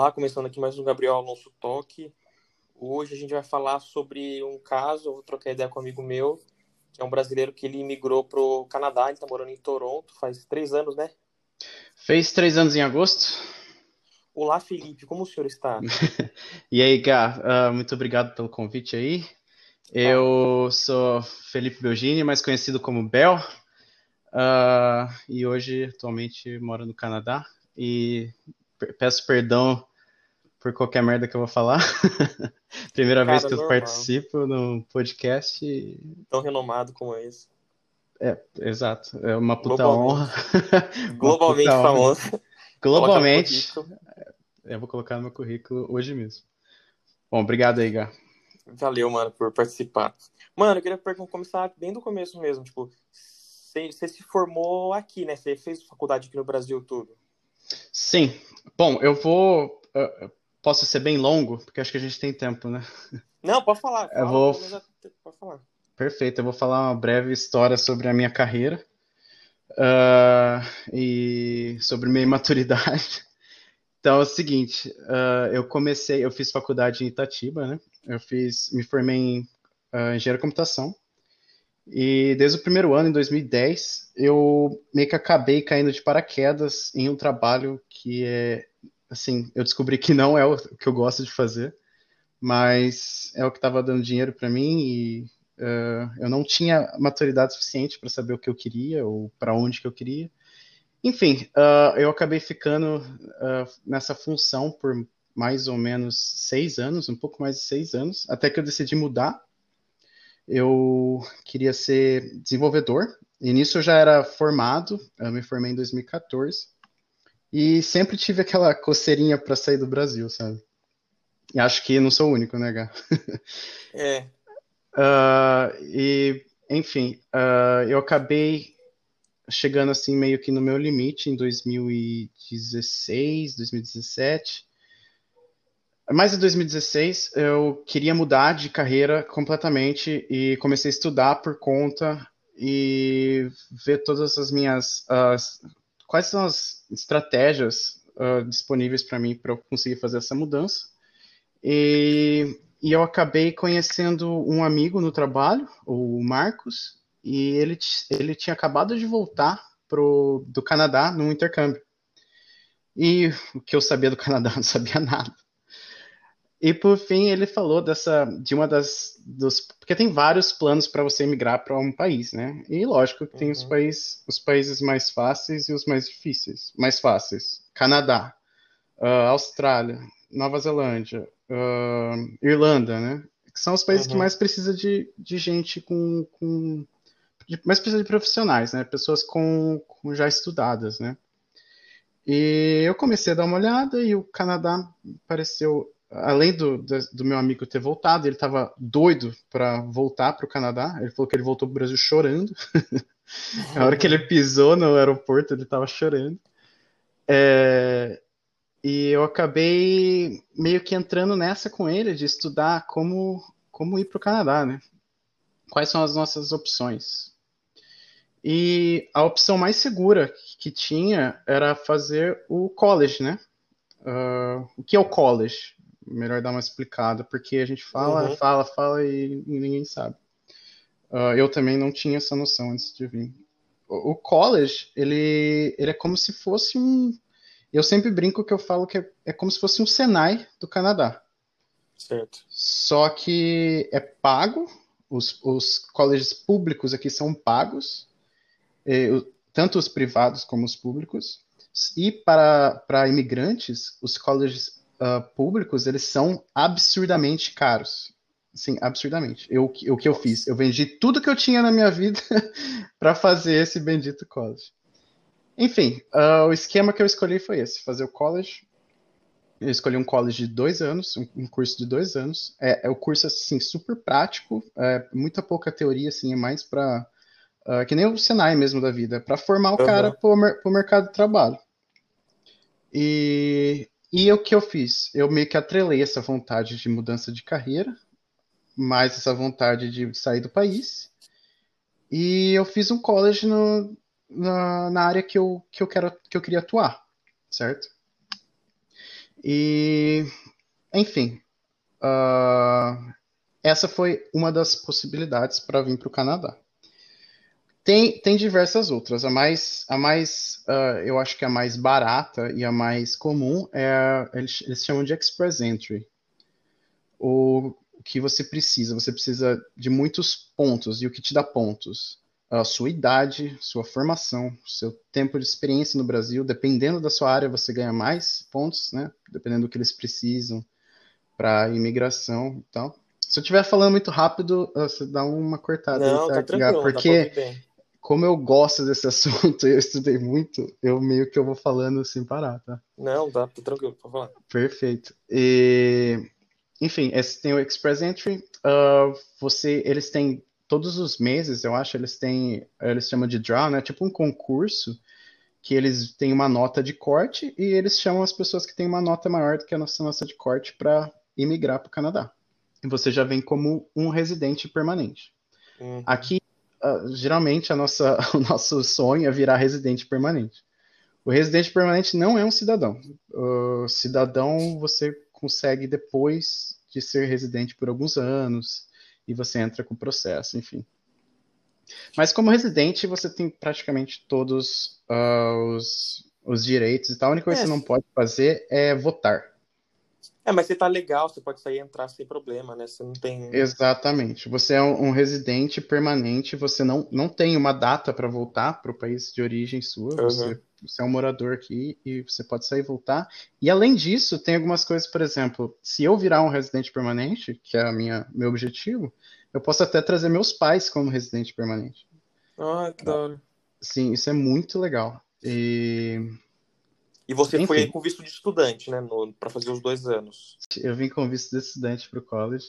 Olá, começando aqui mais um Gabriel Alonso Toque. Hoje a gente vai falar sobre um caso, eu vou trocar ideia com um amigo meu, que é um brasileiro que ele imigrou pro Canadá, ele tá morando em Toronto, faz três anos, né? Fez três anos em agosto. Olá, Felipe, como o senhor está? E aí, Gá, uh, muito obrigado pelo convite aí. Eu sou Felipe Belgini, mais conhecido como Bel, uh, e hoje atualmente moro no Canadá. E peço perdão por qualquer merda que eu vou falar. Primeira Cara, vez que eu normal. participo no podcast. Tão renomado como esse. É, exato. É uma puta Globalmente. honra. Globalmente puta honra. famoso. Globalmente. Coloca no currículo. Eu vou colocar no meu currículo hoje mesmo. Bom, obrigado aí, Gá. Valeu, mano, por participar. Mano, eu queria começar bem do começo mesmo. Tipo, você se formou aqui, né? Você fez faculdade aqui no Brasil tudo. Sim. Bom, eu vou. uh, posso ser bem longo, porque acho que a gente tem tempo, né? Não, pode falar. Eu fala, vou- menos até- Pode falar. Perfeito, eu vou falar uma breve história sobre a minha carreira ah, e sobre minha imaturidade. Então é o seguinte, ah, eu comecei, eu fiz faculdade em Itatiba, né? Eu fiz, me formei em ah, engenharia de computação e desde o primeiro ano, em 2010, eu meio que acabei caindo de paraquedas em um trabalho que é, assim, eu descobri que não é o que eu gosto de fazer, mas é o que estava dando dinheiro para mim e Uh, eu não tinha maturidade suficiente para saber o que eu queria ou para onde que eu queria. Enfim, uh, eu acabei ficando uh, nessa função por mais ou menos seis anos, um pouco mais de seis anos, até que eu decidi mudar. Eu queria ser desenvolvedor, e nisso eu já era formado, eu me formei em 2014, e sempre tive aquela coceirinha para sair do Brasil, sabe? E acho que não sou o único, né, Gá? É, Ah, e, enfim, ah, eu acabei chegando assim meio que no meu limite em 2016, 2017. Mas em 2016 eu queria mudar de carreira completamente e comecei a estudar por conta e ver todas as minhas as- quais são as estratégias ah, disponíveis para mim para eu conseguir fazer essa mudança. E e eu acabei conhecendo um amigo no trabalho, o Marcos, e ele, ele tinha acabado de voltar pro, do Canadá num intercâmbio. E o que eu sabia do Canadá, não sabia nada. E por fim ele falou dessa de uma das dos porque tem vários planos para você migrar para um país, né? E lógico que tem os Uhum. países os países mais fáceis e os mais difíceis. Mais fáceis: Canadá, ah, Austrália, Nova Zelândia, ah, Irlanda, né? Que são os países que Uhum. mais precisa de, de gente com, com de- mais precisa de profissionais, né? Pessoas com, com já estudadas, né? E eu comecei a dar uma olhada e o Canadá pareceu, além do, do, meu amigo ter voltado, ele estava doido para voltar para o Canadá. Ele falou que ele voltou para o Brasil chorando. A hora que ele pisou no aeroporto, ele estava chorando. É, e eu acabei meio que entrando nessa com ele de estudar como, como ir para o Canadá, né? Quais são as nossas opções? E a opção mais segura que tinha era fazer o college, né? Ah, o que é o college? Melhor dar uma explicada, porque a gente fala, Uhum. fala, fala e ninguém sabe. Ah, eu também não tinha essa noção antes de vir. O, o college, ele, ele é como se fosse um. Eu sempre brinco que eu falo que é, é como se fosse um Senai do Canadá. certo. Só que é pago, os, os colleges públicos aqui são pagos, tanto os privados como os públicos. E para, para imigrantes, os colleges ah, públicos, eles são absurdamente caros. Sim, absurdamente. Eu, o que eu fiz? Eu vendi tudo que eu tinha na minha vida para fazer esse bendito college. Enfim, ah, o esquema que eu escolhi foi esse, fazer o college. Eu escolhi um college de dois anos, um, um curso de dois anos. É, é o curso, assim, super prático, é, muita pouca teoria, assim, é mais para que nem o Senai mesmo da vida, para formar o Aham. cara mer- pro mercado de trabalho. E, e o que eu fiz? Eu meio que atrelei essa vontade de mudança de carreira, mais essa vontade de sair do país, e eu fiz um college no, na, na área que eu, que eu quero, que eu queria atuar, certo? E, enfim, uh, essa foi uma das possibilidades para vir para o Canadá. Tem, tem diversas outras. A mais, a mais uh, eu acho que a mais barata e a mais comum é, eles, eles chamam de Express Entry. O, que você precisa? Você precisa de muitos pontos. E o que te dá pontos? A sua idade, sua formação, seu tempo de experiência no Brasil. Dependendo da sua área, você ganha mais pontos, né? Dependendo do que eles precisam para imigração e tal. Se eu estiver falando muito rápido, você dá uma cortada. Não, aí, tá, tá tranquilo, porque como eu gosto desse assunto e eu estudei muito, eu meio que eu vou falando sem parar, tá? Não, tá, tá tranquilo, pode falar. Perfeito. E, enfim, esse tem o Express Entry. Uh, você, eles têm todos os meses, eu acho, eles têm, eles chamam de draw, né? Tipo um concurso que eles têm uma nota de corte e eles chamam as pessoas que têm uma nota maior do que a nossa nota de corte para imigrar para o Canadá. E você já vem como um residente permanente. Uhum. Aqui uh, geralmente a nossa, o nosso sonho é virar residente permanente. O residente permanente não é um cidadão. O cidadão você consegue depois de ser residente por alguns anos e você entra com o processo, enfim. Mas como residente você tem praticamente todos uh, os, os direitos e tal. A única coisa é. que você não pode fazer é votar. É, mas você tá legal, você pode sair e entrar sem problema, né? Você não tem. Exatamente. Você é um, um residente permanente, você não, não tem uma data para voltar para o país de origem sua. Uhum. Você, você é um morador aqui e você pode sair e voltar. E além disso, tem algumas coisas, por exemplo, se eu virar um residente permanente, que é a minha, meu objetivo, eu posso até trazer meus pais como residente permanente. Ah, que da hora. Sim, isso é muito legal. E e você Enfim. foi com visto de estudante, né? Para fazer os dois anos. Eu vim com visto de estudante para o college.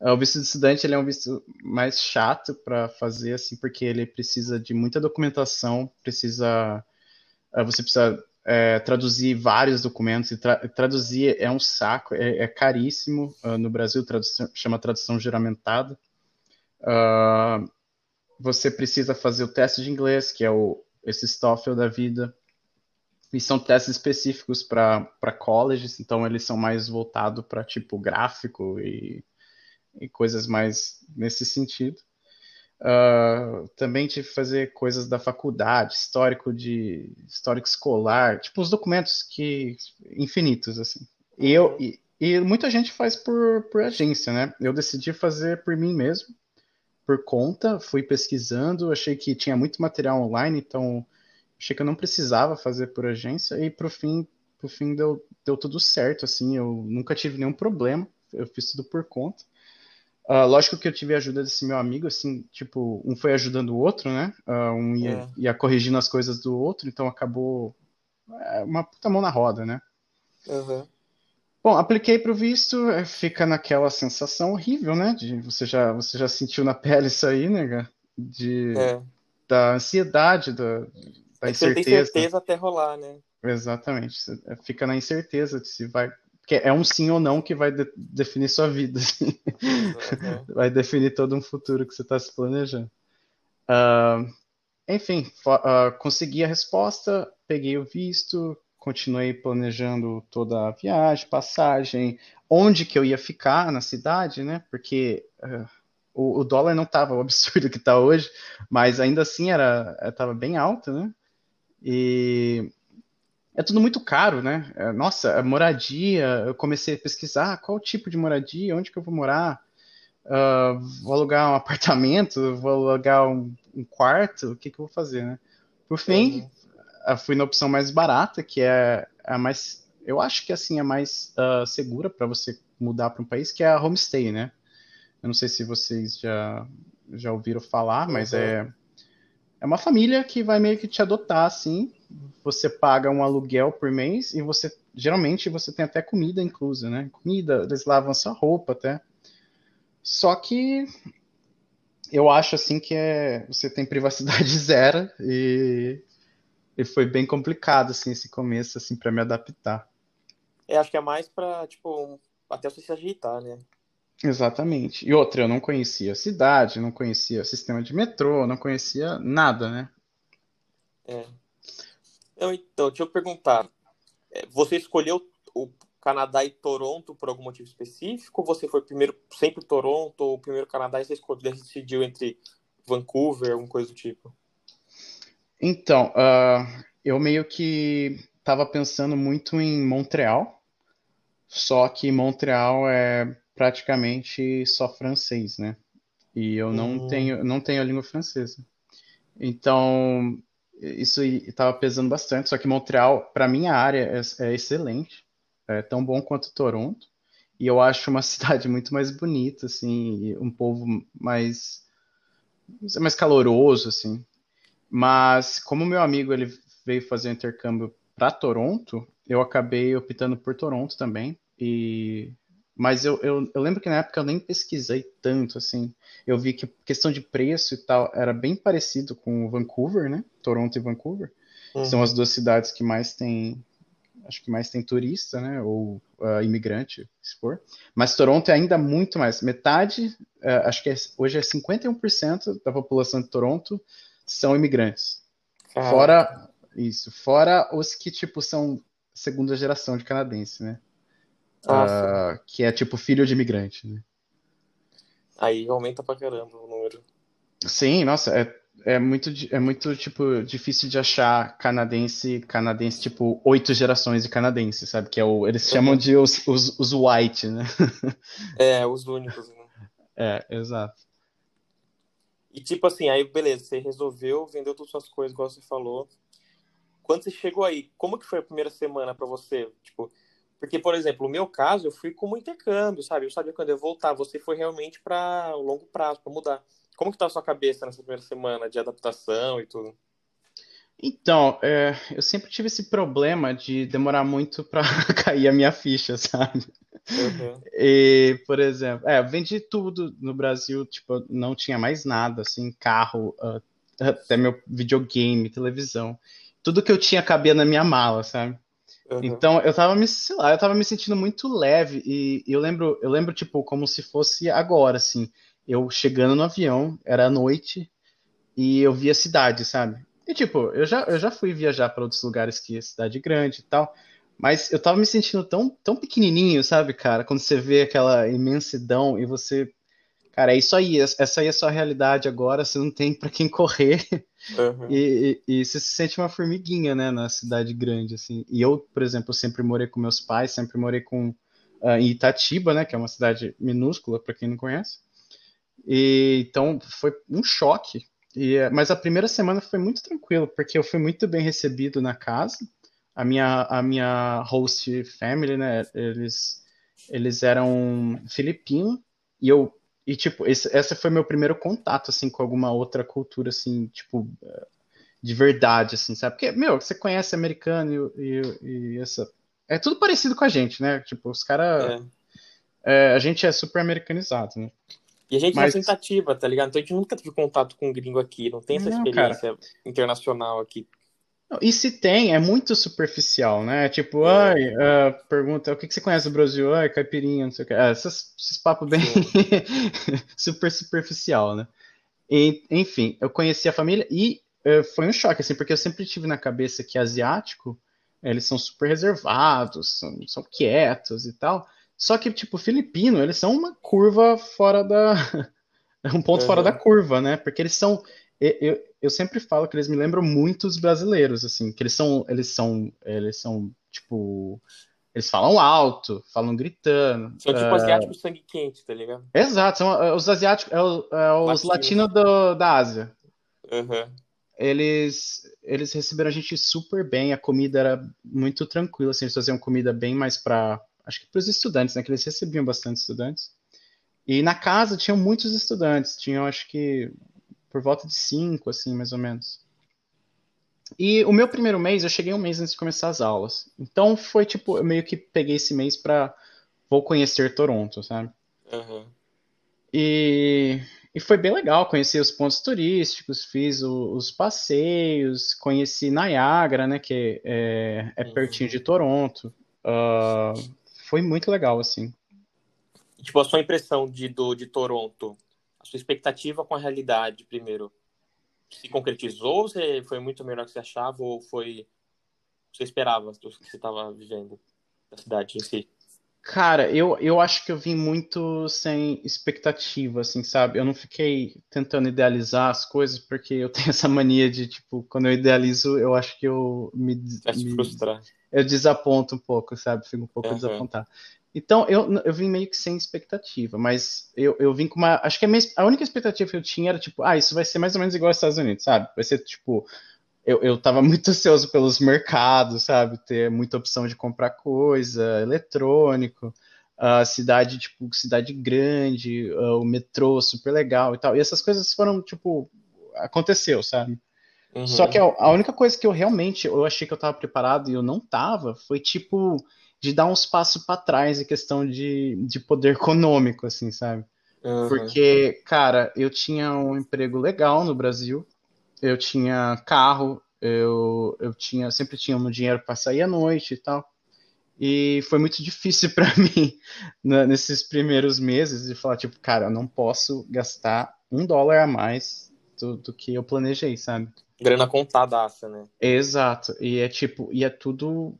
É, o visto de estudante ele é um visto mais chato para fazer, assim, porque ele precisa de muita documentação, precisa. É, você precisa é, traduzir vários documentos, e tra traduzir é um saco, é, é caríssimo. Uh, no Brasil, tradução, chama tradução juramentada. Uh, você precisa fazer o teste de inglês, que é o, esse TOEFL da vida. E são testes específicos para colleges, então eles são mais voltados para tipo gráfico e, e, coisas mais nesse sentido. Uh, também tive que fazer coisas da faculdade, histórico de histórico escolar, tipo os documentos que infinitos assim. E eu e, e muita gente faz por, por agência, né? Eu decidi fazer por mim mesmo, por conta, fui pesquisando, achei que tinha muito material online, então achei que eu não precisava fazer por agência e pro fim, pro fim deu, deu tudo certo, assim, eu nunca tive nenhum problema, eu fiz tudo por conta. Uh, lógico que eu tive a ajuda desse meu amigo, assim, tipo, um foi ajudando o outro, né? Uh, um ia, é. ia, corrigindo as coisas do outro, então acabou é, uma puta mão na roda, né? Uhum. Bom, apliquei para o visto, é, fica naquela sensação horrível, né? De, você, já, você já sentiu na pele isso aí, né? De, é. Da ansiedade, da, da é Você tem certeza até rolar, né? Exatamente. Você fica na incerteza de se vai. Porque é um sim ou não que vai de definir sua vida. Assim. Uhum. vai definir todo um futuro que você está se planejando. Uh, enfim, uh, consegui a resposta, peguei o visto, continuei planejando toda a viagem, passagem, onde que eu ia ficar na cidade, né? Porque uh, o, o, dólar não estava o absurdo que está hoje, mas ainda assim era estava bem alto, né? E é tudo muito caro, né? É, nossa, a moradia, eu comecei a pesquisar qual tipo de moradia, onde que eu vou morar, uh, vou alugar um apartamento, vou alugar um, um, quarto, o que que eu vou fazer, né? Por fim, uhum. fui na opção mais barata, que é a mais, eu acho que assim é mais uh, segura para você mudar para um país, que é a homestay, né? Eu não sei se vocês já já ouviram falar, mas uhum. é é uma família que vai meio que te adotar, assim. Você paga um aluguel por mês e você geralmente você tem até comida inclusa, né? Comida, eles lavam sua roupa até. Só que eu acho assim que é, você tem privacidade zero e, e foi bem complicado assim esse começo assim para me adaptar. É, acho que é mais para tipo até você se ajeitar, né? Exatamente. E outra, eu não conhecia a cidade, não conhecia o sistema de metrô, não conhecia nada, né? É. Eu, então, deixa eu perguntar. É, você escolheu o, Canadá e Toronto por algum motivo específico? Ou você foi primeiro sempre Toronto ou primeiro Canadá e você decidiu entre Vancouver, alguma coisa do tipo? Então, uh, eu meio que estava pensando muito em Montreal, só que Montreal é praticamente só francês, né? E eu não hum. tenho não tenho a língua francesa. Então, isso estava pesando bastante, só que Montreal, para minha área, é, é, excelente, é tão bom quanto Toronto, e eu acho uma cidade muito mais bonita, assim, um povo mais, mais caloroso, assim. Mas, como meu amigo ele veio fazer o intercâmbio para Toronto, eu acabei optando por Toronto também, e mas eu, eu, eu, lembro que na época eu nem pesquisei tanto, assim. Eu vi que questão de preço e tal era bem parecido com Vancouver, né? Toronto e Vancouver. Uhum. São as duas cidades que mais tem, acho que mais tem turista, né? Ou uh, imigrante, se for. Mas Toronto é ainda muito mais. Metade, uh, acho que é, hoje é 51% da população de Toronto são imigrantes. Fora isso, fora os que, tipo, são segunda geração de canadense, né? Uh, que é tipo filho de imigrante, né? Aí aumenta pra caramba o número. Sim, nossa, é, é muito, é muito tipo, difícil de achar canadense, canadense, tipo, oito gerações de canadense, sabe? Que é o. Eles chamam de os, os, os white, né? É, os únicos, né? É, exato. E tipo assim, aí beleza, você resolveu, vendeu todas as suas coisas, igual você falou. Quando você chegou aí, como que foi a primeira semana para você? Tipo, porque, por exemplo, no meu caso, eu fui como intercâmbio, sabe? Eu sabia quando eu voltar. Você foi realmente para longo prazo, para mudar. Como que tá a sua cabeça nessa primeira semana de adaptação e tudo? Então, é, eu sempre tive esse problema de demorar muito para cair a minha ficha, sabe? Uhum. E, por exemplo, é, eu vendi tudo no Brasil, tipo, não tinha mais nada, assim, carro, uh, até meu videogame, televisão. Tudo que eu tinha cabia na minha mala, sabe? Uhum. Então eu tava me, sei lá, eu tava me sentindo muito leve e, e eu lembro, eu lembro tipo como se fosse agora assim, eu chegando no avião, era noite e eu via cidade, sabe? E tipo, eu já, eu já fui viajar para outros lugares que é cidade grande e tal, mas eu tava me sentindo tão, tão pequenininho, sabe, cara? Quando você vê aquela imensidão e você Cara, é isso aí, essa aí é a sua realidade agora, você não tem para quem correr. Uhum. E, e, e, você se sente uma formiguinha, né, na cidade grande, assim. E eu, por exemplo, sempre morei com meus pais, sempre morei com uh, em Itatiba, né, que é uma cidade minúscula, para quem não conhece. E, então, foi um choque. E, mas a primeira semana foi muito tranquilo, porque eu fui muito bem recebido na casa. A minha, a minha host family, né, eles, eles eram filipinos, e eu e, tipo, esse, esse foi meu primeiro contato, assim, com alguma outra cultura, assim, tipo, de verdade, assim, sabe? Porque, meu, você conhece americano e, e, e essa... É tudo parecido com a gente, né? Tipo, os caras... É. É, a gente é super americanizado, né? E a gente Mas... é tentativa, tá ligado? Então a gente nunca teve contato com um gringo aqui, não tem essa não, experiência cara. internacional aqui. E se tem, é muito superficial, né? Tipo, é. ai, uh, pergunta, o que, que você conhece do Brasil? Ai, caipirinha, não sei o que. É, esses, esses papos bem super superficial, né? E, enfim, eu conheci a família e uh, foi um choque, assim, porque eu sempre tive na cabeça que asiático, eles são super reservados, são, são quietos e tal. Só que, tipo, filipino, eles são uma curva fora da... um ponto uhum. fora da curva, né? Porque eles são eu, eu sempre falo que eles me lembram muito os brasileiros, assim, que eles são, eles são, eles são, tipo, eles falam alto, falam gritando. São tipo uh... asiáticos sangue quente, tá ligado? Exato, são uh, os asiáticos, é, o, é os latinos Latino da Ásia. Uhum. Eles, eles receberam a gente super bem, a comida era muito tranquila, assim, eles faziam comida bem mais para, acho que para os estudantes, né, que eles recebiam bastante estudantes. E na casa tinham muitos estudantes, tinham acho que por volta de cinco, assim, mais ou menos. E o meu primeiro mês, eu cheguei um mês antes de começar as aulas. Então foi tipo, eu meio que peguei esse mês pra vou conhecer Toronto, sabe? Uhum. E, e foi bem legal, conheci os pontos turísticos, fiz o, os passeios, conheci Niagara, né, que é, é uhum. pertinho de Toronto. Uh, foi muito legal, assim. Tipo, a sua impressão de, do, de Toronto, a sua expectativa com a realidade primeiro se concretizou? Você foi muito melhor do que você achava ou foi você esperava do que você estava vivendo da cidade em si? Cara, eu, eu acho que eu vim muito sem expectativa, assim, sabe? Eu não fiquei tentando idealizar as coisas, porque eu tenho essa mania de, tipo, quando eu idealizo, eu acho que eu me, Vai te me frustrar. eu desaponto um pouco, sabe? Fico um pouco Aham. desapontado. Então, eu, eu vim meio que sem expectativa, mas eu, eu vim com uma. Acho que a, minha, a única expectativa que eu tinha era, tipo, ah, isso vai ser mais ou menos igual aos Estados Unidos, sabe? Vai ser, tipo, eu, eu tava muito ansioso pelos mercados, sabe? Ter muita opção de comprar coisa, eletrônico, a cidade, tipo, cidade grande, ah, o metrô super legal e tal. E essas coisas foram, tipo, aconteceu, sabe? Só que Uhum. a, a única coisa que eu realmente eu achei que eu tava preparado e eu não tava foi tipo de dar uns passos para trás em questão de, de poder econômico, assim, sabe? Uhum. Porque, cara, eu tinha um emprego legal no Brasil, eu tinha carro, eu, eu tinha sempre tinha um dinheiro para sair à noite e tal. E foi muito difícil para mim né, nesses primeiros meses de falar, tipo, cara, eu não posso gastar um dólar a mais do, do que eu planejei, sabe? Grana contadaça, né? Exato. E é tipo, e é tudo,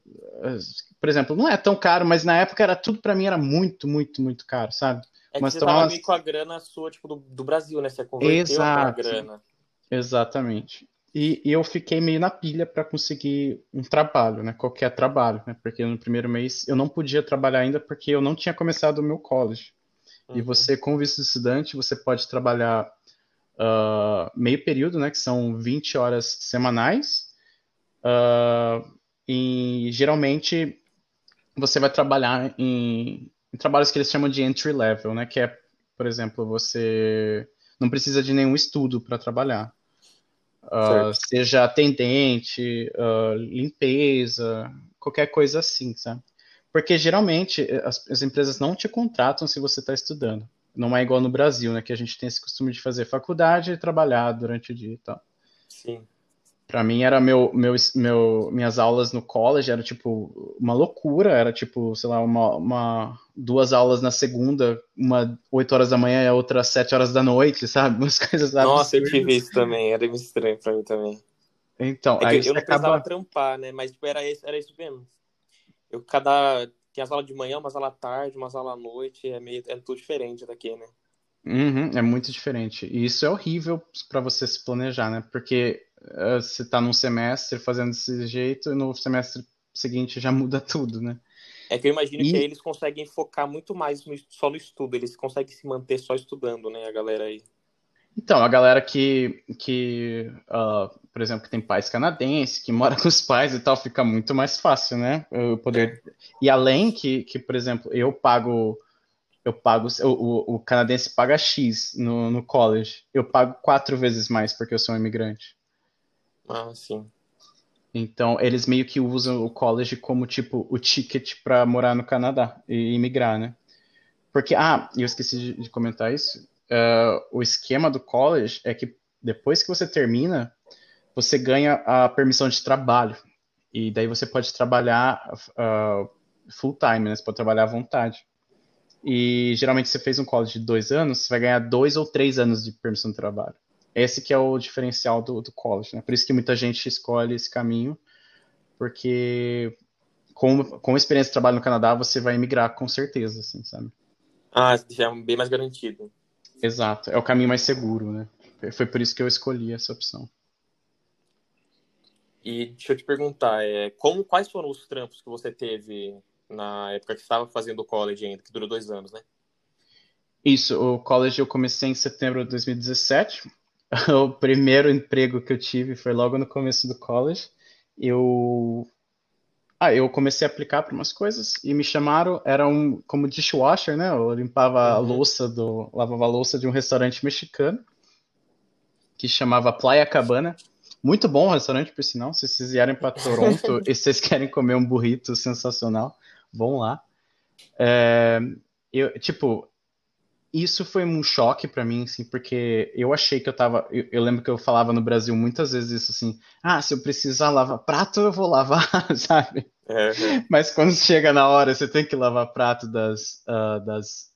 por exemplo, não é tão caro, mas na época era tudo pra mim era muito, muito, muito caro, sabe? É que Mas você tava umas... meio com a grana sua, tipo, do, do Brasil, né? Você converteu Exato, grana. exatamente. E, e eu fiquei meio na pilha pra conseguir um trabalho, né? Qualquer trabalho, né? Porque no primeiro mês eu não podia trabalhar ainda porque eu não tinha começado o meu college. E Uhum. você, com visto de estudante, você pode trabalhar ah, meio período, né? Que são 20 horas semanais. ah, e geralmente você vai trabalhar em, em trabalhos que eles chamam de entry level, né? Que é, por exemplo, você não precisa de nenhum estudo para trabalhar. Uh, seja atendente, uh, limpeza, qualquer coisa assim, sabe? Porque geralmente as, as empresas não te contratam se você está estudando. Não é igual no Brasil, né? Que a gente tem esse costume de fazer faculdade e trabalhar durante o dia e tal. Sim. Pra mim era meu, meu, meu, minhas aulas no college era tipo uma loucura, era tipo, sei lá, uma, uma duas aulas na segunda, uma 8 horas da manhã e a outra às 7 horas da noite, sabe? Umas coisas Nossa, eu absurdas. tive isso também. Era meio estranho pra mim também. Então, É aí eu não precisava acaba. trampar, né? Mas tipo, era isso, era isso mesmo. Eu cada. Tinha as aulas de manhã, umas aulas à tarde, umas aulas à noite. É meio. É tudo diferente daqui, né? Uhum, é muito diferente. E isso é horrível pra você se planejar, né? Porque você tá num semestre fazendo desse jeito e no semestre seguinte já muda tudo, né? É que eu imagino que aí E eles conseguem focar muito mais no, só no estudo. Eles conseguem se manter só estudando, né? A galera aí. Então, a galera que, que uh, por exemplo, que tem pais canadenses, que mora com os pais e tal, fica muito mais fácil, né? Eu É. poder... E além que, que, por exemplo, eu pago, eu pago, o, o, o canadense paga X no, no college, eu pago quatro vezes mais porque eu sou um imigrante. Ah, sim. Então, eles meio que usam o college como, tipo, o ticket para morar no Canadá e imigrar, né? Porque, ah, eu esqueci de, comentar isso. Uh, o esquema do college é que depois que você termina, você ganha a permissão de trabalho. E daí você pode trabalhar uh, full time, né? Você pode trabalhar à vontade. E geralmente você fez um college de dois anos, você vai ganhar dois ou três anos de permissão de trabalho. Esse que é o diferencial do, do college, né? Por isso que muita gente escolhe esse caminho, porque com, com experiência de trabalho no Canadá, você vai emigrar com certeza, assim, sabe? Ah, já é bem mais garantido. Exato, é o caminho mais seguro, né? Foi por isso que eu escolhi essa opção. E deixa eu te perguntar, é, como, quais foram os trampos que você teve na época que estava fazendo o college ainda, que durou dois anos, né? Isso, o college eu comecei em setembro de 2017. O primeiro emprego que eu tive foi logo no começo do college. Eu ah, eu comecei a aplicar para umas coisas e me chamaram, era um como dishwasher, né? Eu limpava a Uhum. louça do, lavava a louça de um restaurante mexicano que chamava Playa Cabana. Muito bom o restaurante, por sinal. Se vocês vierem para Toronto e vocês querem comer um burrito sensacional, vão lá. É, eu, tipo, isso foi um choque para mim, assim, porque eu achei que eu tava. Eu, eu, lembro que eu falava no Brasil muitas vezes isso assim: ah, se eu precisar lavar prato, eu vou lavar, sabe? Uhum. Mas quando chega na hora, você tem que lavar prato das, uh, das,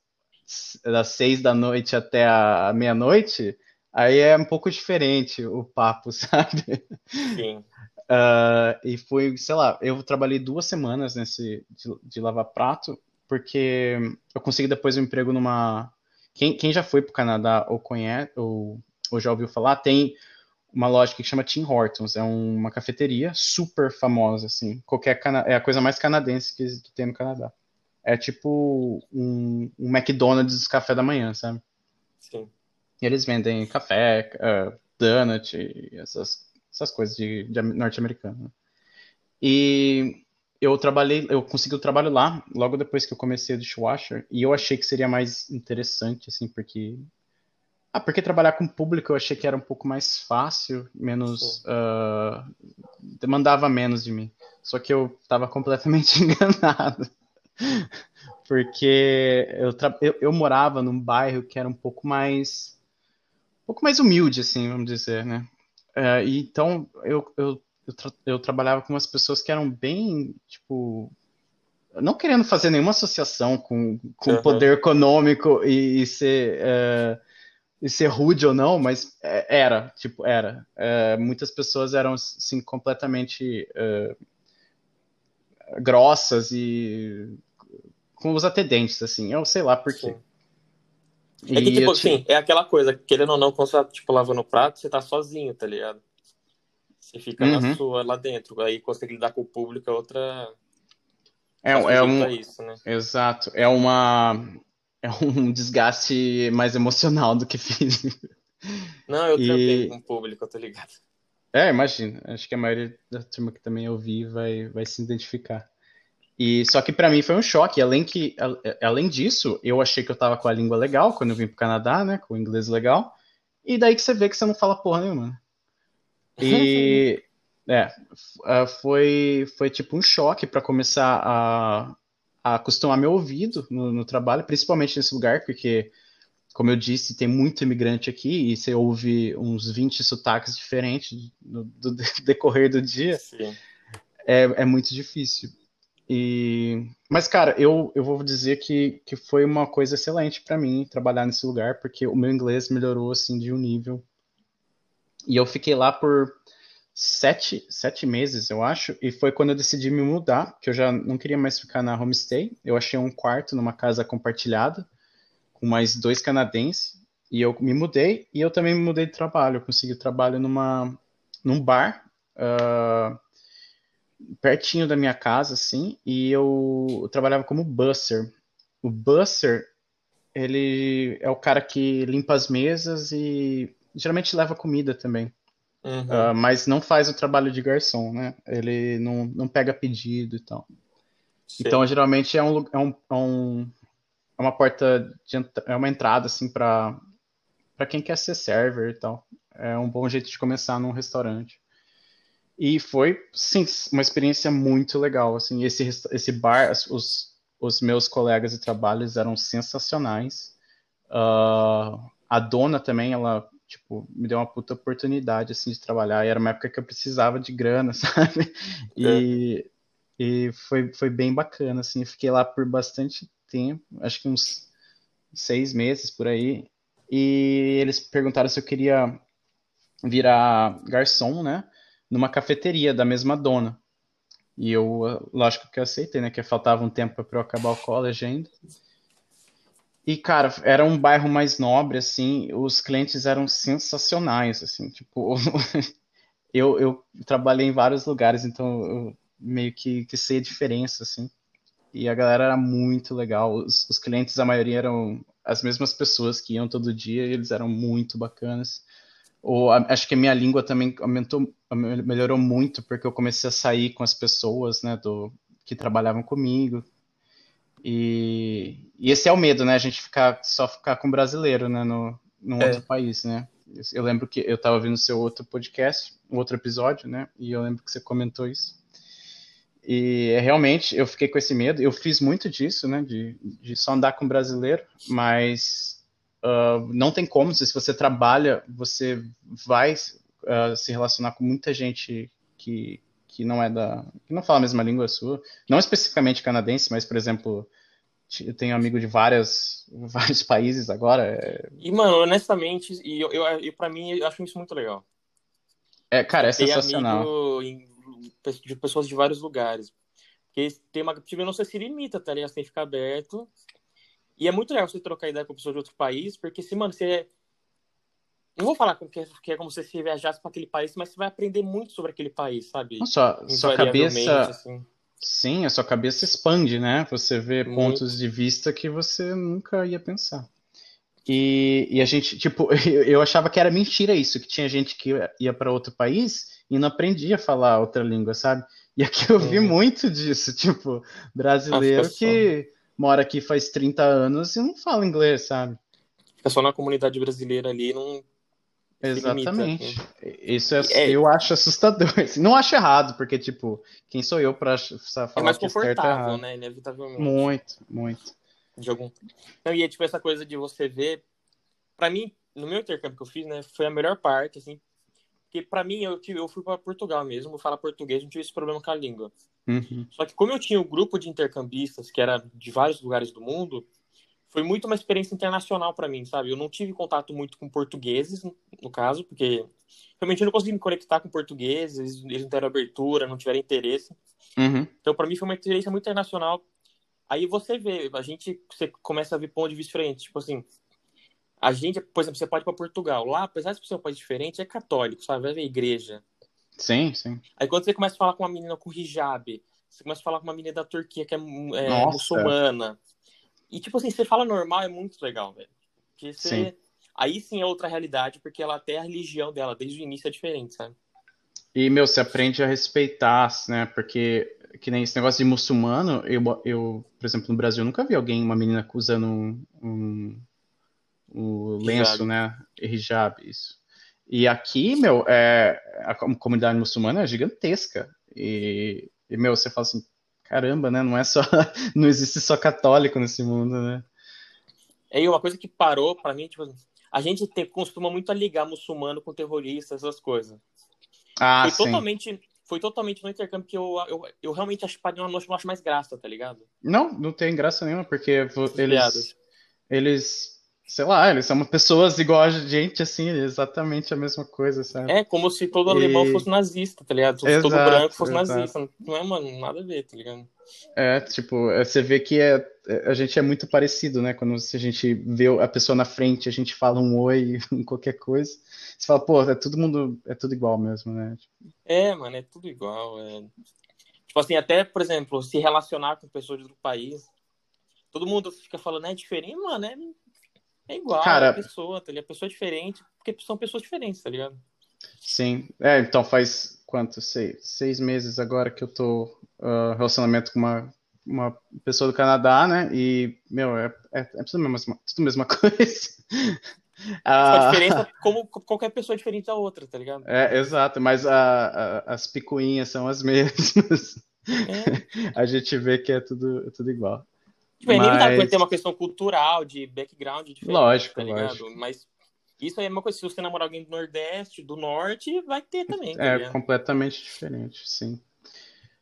das seis da noite até a, a meia-noite, aí é um pouco diferente o papo, sabe? Sim. Uh, e foi, sei lá, eu trabalhei duas semanas nesse de, de lavar prato porque eu consegui depois um emprego numa. Quem, quem já foi para o Canadá ou conhece, ou, ou já ouviu falar, tem uma loja que chama Tim Hortons, é uma cafeteria super famosa, assim, qualquer é a coisa mais canadense que, que tem no Canadá. É tipo um, um McDonald's café da manhã, sabe? Sim. E eles vendem café, uh, donut, essas, essas coisas de, de norte-americano. Né? E eu trabalhei, eu consegui o trabalho lá, logo depois que eu comecei o dishwasher, e eu achei que seria mais interessante, assim, porque ah, porque trabalhar com público eu achei que era um pouco mais fácil, menos. Uh, demandava menos de mim. Só que eu estava completamente enganado. porque eu, eu, eu, morava num bairro que era um pouco mais. um pouco mais humilde, assim, vamos dizer, né? Uh, e então eu, eu, eu, tra eu trabalhava com umas pessoas que eram bem, tipo, não querendo fazer nenhuma associação com, com uhum. poder econômico e, e ser uh, e ser rude ou não, mas é, era, tipo, era. É, muitas pessoas eram, assim, completamente uh, grossas e com os atendentes, assim, eu sei lá por quê. É que, tipo, assim, é aquela coisa, querendo ou não, quando você tá, tipo, lavando o prato, você tá sozinho, tá ligado? Você fica uhum. na sua, lá dentro, aí consegue lidar com o público é outra... É, é um... Isso, né? Exato, é uma é um desgaste mais emocional do que físico. Não, eu e... com o público, eu tô ligado. É, imagino. Acho que a maioria da turma que também ouvi vai, vai se identificar. E só que para mim foi um choque. Além que, além disso, eu achei que eu tava com a língua legal quando eu vim pro Canadá, né, com o inglês legal. E daí que você vê que você não fala porra nenhuma. E é, foi foi tipo um choque para começar a a acostumar meu ouvido no, no, trabalho, principalmente nesse lugar, porque, como eu disse, tem muito imigrante aqui e você ouve uns 20 sotaques diferentes no, do decorrer do dia. É, é, muito difícil. E, mas, cara, eu, eu vou dizer que, que foi uma coisa excelente para mim trabalhar nesse lugar, porque o meu inglês melhorou assim de um nível. E eu fiquei lá por sete, sete meses, eu acho, e foi quando eu decidi me mudar, que eu já não queria mais ficar na homestay. Eu achei um quarto numa casa compartilhada com mais dois canadenses, e eu me mudei, e eu também me mudei de trabalho. Eu consegui trabalho numa, num bar, uh, pertinho da minha casa, assim, e eu, eu trabalhava como busser. O busser, ele é o cara que limpa as mesas e geralmente leva comida também. Uhum. Uh, mas não faz o trabalho de garçom, né? Ele não, não pega pedido e tal. Sim. Então, geralmente é, um, é, um, é, um, é uma porta, de, é uma entrada, assim, para quem quer ser server e tal. É um bom jeito de começar num restaurante. E foi, sim, uma experiência muito legal, assim. Esse, esse bar, os, os meus colegas de trabalho eram sensacionais. Uh, a dona também, ela tipo, me deu uma puta oportunidade, assim, de trabalhar. E era uma época que eu precisava de grana, sabe? E, é. e foi, foi bem bacana, assim. Eu fiquei lá por bastante tempo, acho que uns seis meses por aí. E eles perguntaram se eu queria virar garçom, né? Numa cafeteria da mesma dona. E eu, lógico que eu aceitei, né? Que faltava um tempo para eu acabar o college ainda. E, cara, era um bairro mais nobre, assim, os clientes eram sensacionais, assim, tipo, eu, eu trabalhei em vários lugares, então eu meio que, que sei a diferença, assim, e a galera era muito legal, os, os clientes, a maioria eram as mesmas pessoas que iam todo dia, eles eram muito bacanas, ou, acho que a minha língua também aumentou, melhorou muito, porque eu comecei a sair com as pessoas, né, do, que trabalhavam comigo, e, e, esse é o medo, né? A gente ficar só ficar com brasileiro, né? No, num é. outro país, né? Eu lembro que eu estava ouvindo seu outro podcast, um outro episódio, né? E eu lembro que você comentou isso. E é, realmente eu fiquei com esse medo. Eu fiz muito disso, né? De, de só andar com brasileiro, mas uh, não tem como. Se você trabalha, você vai uh, se relacionar com muita gente que, que não é da. que não fala a mesma língua sua. Não especificamente canadense, mas, por exemplo, eu tenho amigo de várias, vários países agora. É... E, mano, honestamente, e eu, eu, eu, pra mim, eu acho isso muito legal. É, cara, é sensacional. de pessoas de vários lugares. Porque tem uma tipo, não se limita, tá ligado? Você tem que ficar aberto. E é muito legal você trocar ideia com pessoas de outro país, porque se, mano, você é... Não vou falar que é, como se você viajasse para aquele país, mas você vai aprender muito sobre aquele país, sabe? Sua, sua cabeça. Assim. Sim, a sua cabeça expande, né? Você vê muito. pontos de vista que você nunca ia pensar. E, e a gente, tipo, eu, eu, achava que era mentira isso, que tinha gente que ia para outro país e não aprendia a falar outra língua, sabe? E aqui eu vi uhum. muito disso, tipo, brasileiro que mora aqui faz 30 anos e não fala inglês, sabe? Fica só na comunidade brasileira ali, não. Exatamente. Limita, Isso é, é, eu acho assustador. Não acho errado, porque, tipo, quem sou eu pra falar é mais é confortável, é né? Inevitavelmente. Muito, muito. De algum. Não, e é tipo essa coisa de você ver. Pra mim, no meu intercâmbio que eu fiz, né, foi a melhor parte, assim, porque para mim, eu, tive, eu fui para Portugal mesmo, vou falar português, não tive esse problema com a língua. Uhum. Só que como eu tinha um grupo de intercambistas que era de vários lugares do mundo, foi muito uma experiência internacional para mim, sabe? Eu não tive contato muito com portugueses, no caso, porque realmente eu não consegui me conectar com portugueses, eles não tiveram abertura, não tiveram interesse. Uhum. Então, para mim, foi uma experiência muito internacional. Aí você vê, a gente você começa a ver pontos de vista diferentes. Tipo assim, a gente, por exemplo, você pode ir para Portugal. Lá, apesar de ser um país diferente, é católico, sabe? Vai ver igreja. Sim, sim. Aí quando você começa a falar com uma menina com hijab, você começa a falar com uma menina da Turquia que é, é muçulmana. E, tipo assim, você fala normal, é muito legal, velho. Porque você... Sim. Aí sim é outra realidade, porque ela até a religião dela, desde o início, é diferente, sabe? E, meu, você aprende a respeitar, né? Porque, que nem esse negócio de muçulmano, eu, eu por exemplo, no Brasil, nunca vi alguém, uma menina usando um, um o lenço, hijab. né? Hijab, isso. E aqui, meu, é, a comunidade muçulmana é gigantesca. E, e, meu, você fala assim, caramba, né? Não é só, não existe só católico nesse mundo, né? É uma coisa que parou para mim, tipo, a gente tem, costuma muito ligar muçulmano com terroristas, essas coisas. Ah, foi sim. totalmente, foi totalmente no intercâmbio que eu, eu, eu realmente acho não acho mais graça, tá ligado? Não, não tem graça nenhuma, porque eles, eles sei lá, eles são pessoas igual a gente, assim, exatamente a mesma coisa, sabe? É, como se todo alemão e... fosse nazista, tá ligado? Se todo branco fosse exato. nazista. Não é, mano, nada a ver, tá ligado? É, tipo, é, você vê que é, a gente é muito parecido, né? Quando a gente vê a pessoa na frente, a gente fala um oi, qualquer coisa. Você fala, pô, é todo mundo, é tudo igual mesmo, né? É, mano, é tudo igual. É... Tipo assim, até, por exemplo, se relacionar com pessoas de outro país, todo mundo fica falando, é diferente, mano, é é igual Cara, a pessoa, tá ligado? Pessoa diferente, porque são pessoas diferentes, tá ligado? Sim. É, então faz quanto? Seis, seis meses agora que eu tô uh, relacionamento com uma, uma pessoa do Canadá, né? E, meu, é, é, é tudo, a mesma, tudo a mesma coisa. a diferença como qualquer pessoa é diferente da outra, tá ligado? É, exato, mas a, a, as picuinhas são as mesmas. É. a gente vê que é tudo, é tudo igual. Tipo, é inevitável Mas... ter uma questão cultural, de background diferente, lógico, tá ligado? Lógico. Mas isso aí é uma coisa, se você namorar alguém do Nordeste, do Norte, vai ter também. Tá é completamente diferente, sim.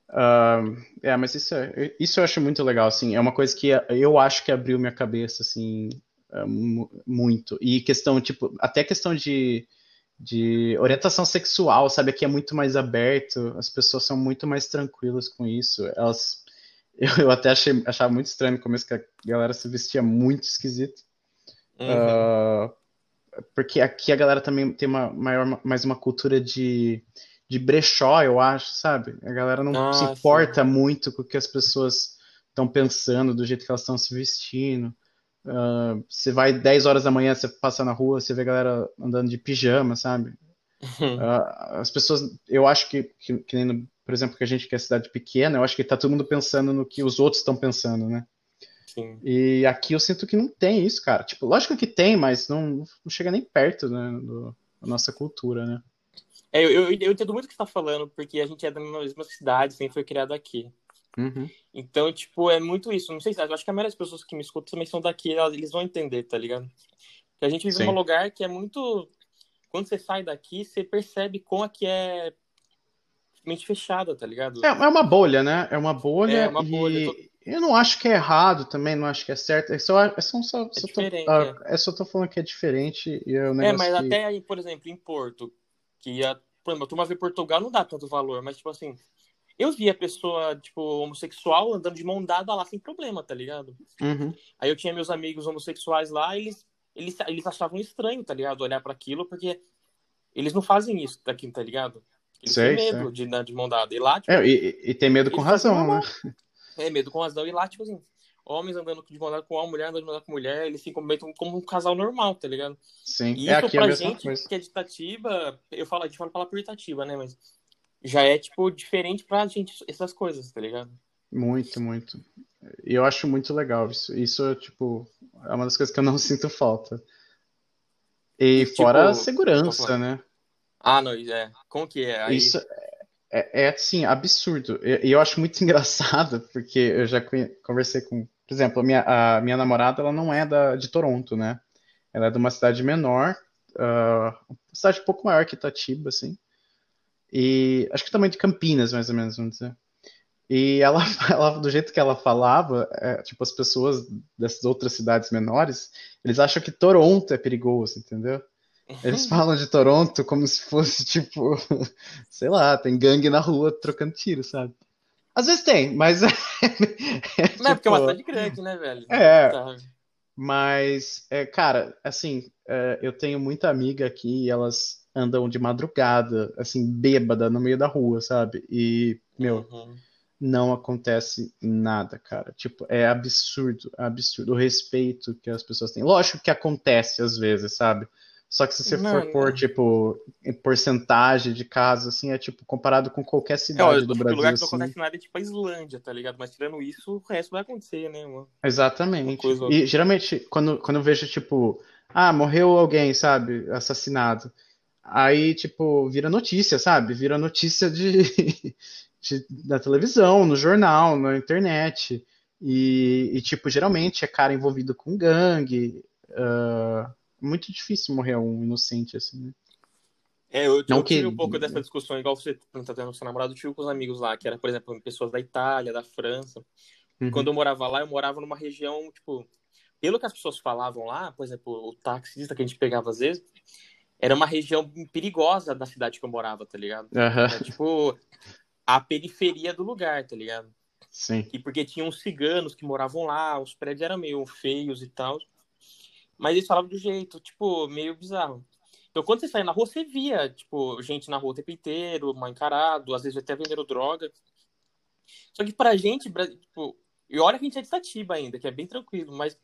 Uh, é, mas isso, é, isso eu acho muito legal, assim, é uma coisa que eu acho que abriu minha cabeça, assim, é, muito. E questão, tipo, até questão de, de orientação sexual, sabe, aqui é muito mais aberto, as pessoas são muito mais tranquilas com isso, elas eu, até achei, achava muito estranho no começo que a galera se vestia muito esquisito. Uhum. Uh, porque aqui a galera também tem uma maior, mais uma cultura de, de brechó, eu acho, sabe? A galera não ah, se importa sim. muito com o que as pessoas estão pensando, do jeito que elas estão se vestindo. Uh, você vai 10 horas da manhã, você passa na rua, você vê a galera andando de pijama, sabe? Uh, as pessoas, eu acho que, que, que nem no por exemplo, que a gente quer cidade pequena, eu acho que tá todo mundo pensando no que os outros estão pensando, né? Sim. E aqui eu sinto que não tem isso, cara. Tipo, lógico que tem, mas não, não chega nem perto né, do, da nossa cultura, né? É, eu, eu, eu entendo muito o que você tá falando, porque a gente é da mesma cidade, sempre foi criado aqui. Uhum. Então, tipo, é muito isso. Não sei se acho que a maioria das pessoas que me escutam também são daqui, eles vão entender, tá ligado? Que a gente vive Sim. num lugar que é muito. Quando você sai daqui, você percebe como aqui é mente fechada, tá ligado? É, é uma bolha, né? É uma bolha. É uma bolha. E... Tô... Eu não acho que é errado também, não acho que é certo. É só, é só, só, é só tô, uh, é. só tô falando que é diferente. E é, um é mas que... até aí, por exemplo, em Porto, que a, por exemplo, a turma vê Portugal não dá tanto valor, mas tipo assim, Eu vi a pessoa, tipo, homossexual andando de mão dada lá sem problema, tá ligado? Uhum. Aí eu tinha meus amigos homossexuais lá, e eles, eles, eles achavam estranho, tá ligado? Olhar para aquilo, porque eles não fazem isso daqui, tá ligado? Eles Sei, têm medo sei. de andar de mão dada. E lá, tipo, É, e, e tem medo com razão, né? é medo com razão. E lá, tipo assim, homens andando de mão dada com homem, mulher andando de mão dada com mulher, eles se comentam como um casal normal, tá ligado? Sim, E é isso aqui a pra mesma gente, coisa. que é de Itatiba, eu falo, a gente fala falar por Itatiba, né? Mas já é, tipo, diferente pra gente essas coisas, tá ligado? Muito, muito. E eu acho muito legal isso. Isso, tipo, é uma das coisas que eu não sinto falta. E E, fora a tipo, segurança, opa. né? Ah, não, é. Como que é? Aí, Isso é, é assim, absurdo. E e eu acho muito engraçado, porque eu já conversei com, por exemplo, a minha, a minha namorada, ela não é da, de Toronto, né? Ela é de uma cidade menor, ah, uma cidade um pouco maior que Itatiba, assim. E acho que também de Campinas, mais ou menos, vamos dizer. E ela, ela, do jeito que ela falava, é, tipo, as pessoas dessas outras cidades menores, eles acham que Toronto é perigoso, entendeu? Eles falam de Toronto como se fosse, tipo, sei lá, tem gangue na rua trocando tiro, sabe? Às vezes tem, mas é, é, Não, é porque é uma tipo, cidade grande, né, velho? É. Tá. mas, é, cara, assim, é, eu tenho muita amiga aqui e elas andam de madrugada, assim, bêbada no meio da rua, sabe? E, meu, Uhum. não acontece nada, cara. Tipo, é absurdo, absurdo o respeito que as pessoas têm. Lógico que acontece às vezes, sabe? Só que se você for Mano. pôr, tipo, em porcentagem de casos, assim, é tipo, comparado com qualquer É, cidade do o Brasil, lugar que não assim. acontece nada é tipo a Islândia, tá ligado? Mas tirando isso, o resto vai acontecer, né, mano? Exatamente. E geralmente, quando, quando eu vejo, tipo, ah, morreu alguém, sabe? Assassinado. Aí, tipo, vira notícia, sabe? Vira notícia de, de- na televisão, no jornal, na internet. E, e, tipo, geralmente é cara envolvido com gangue. ah, muito difícil morrer um inocente, assim, né? É, eu, Não eu tive que- um pouco dessa discussão, igual você tá tendo seu namorado, eu tive com os amigos lá, que era, por exemplo, pessoas da Itália, da França. Uhum. Quando eu morava lá, eu morava numa região, tipo, pelo que as pessoas falavam lá, por exemplo, o taxista que a gente pegava às vezes, era uma região perigosa da cidade que eu morava, tá ligado? Aham, Era, tipo, a periferia do lugar, tá ligado? sim. E porque tinha uns ciganos que moravam lá, os prédios eram meio feios e tal. Mas eles falavam do jeito, tipo, meio bizarro. Então, quando você saía na rua, você via, tipo, gente na rua o tempo inteiro, mal encarado, às vezes até vendendo droga. Só que pra gente, tipo, e olha que a gente é de Itatiba ainda, que é bem tranquilo, mas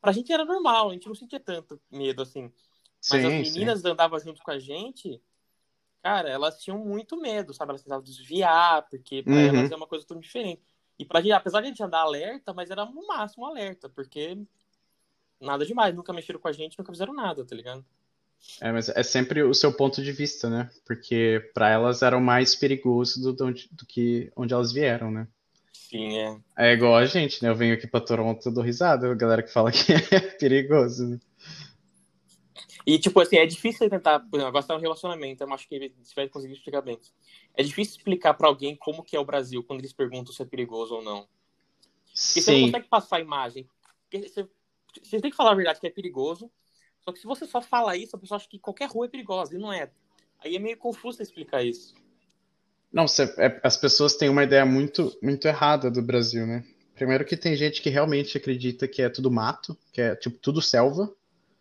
pra gente era normal, a gente não sentia tanto medo, assim. Mas as Sim, sim. meninas andavam junto com a gente, cara, elas tinham muito medo, sabe? Elas tentavam desviar, porque pra Uhum. elas é uma coisa tão diferente. E pra gente, apesar de a gente andar alerta, mas era no máximo alerta, porque nada demais, nunca mexeram com a gente, nunca fizeram nada, tá ligado? É, mas é sempre o seu ponto de vista, né? Porque para elas era o mais perigoso do, do, do que onde elas vieram, né? Sim, é. É igual a gente, né? Eu venho aqui pra Toronto, eu dou risada, a galera que fala que é perigoso, né? E, tipo assim, é difícil tentar. por exemplo, Agora você tá no relacionamento, eu acho que você vai conseguir explicar bem. É difícil explicar pra alguém como que é o Brasil quando eles perguntam se é perigoso ou não. Porque você não Sim, consegue passar a imagem. Porque você, você tem que falar a verdade que é perigoso. Só que se você só fala isso, a pessoa acha que qualquer rua é perigosa. E não é. Aí é meio confuso você explicar isso. não, é- as pessoas têm uma ideia muito, muito errada do Brasil, né? Primeiro que tem gente que realmente acredita que é tudo mato, que é tipo tudo selva,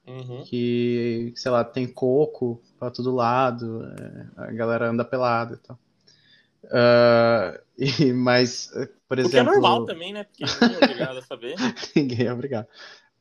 Uhum. que, sei lá, tem coco pra todo lado, é, a galera anda pelada e tal. Ah, e, mas, por O que é exemplo. normal também, né? Porque ninguém é obrigado a saber. Ninguém é obrigado.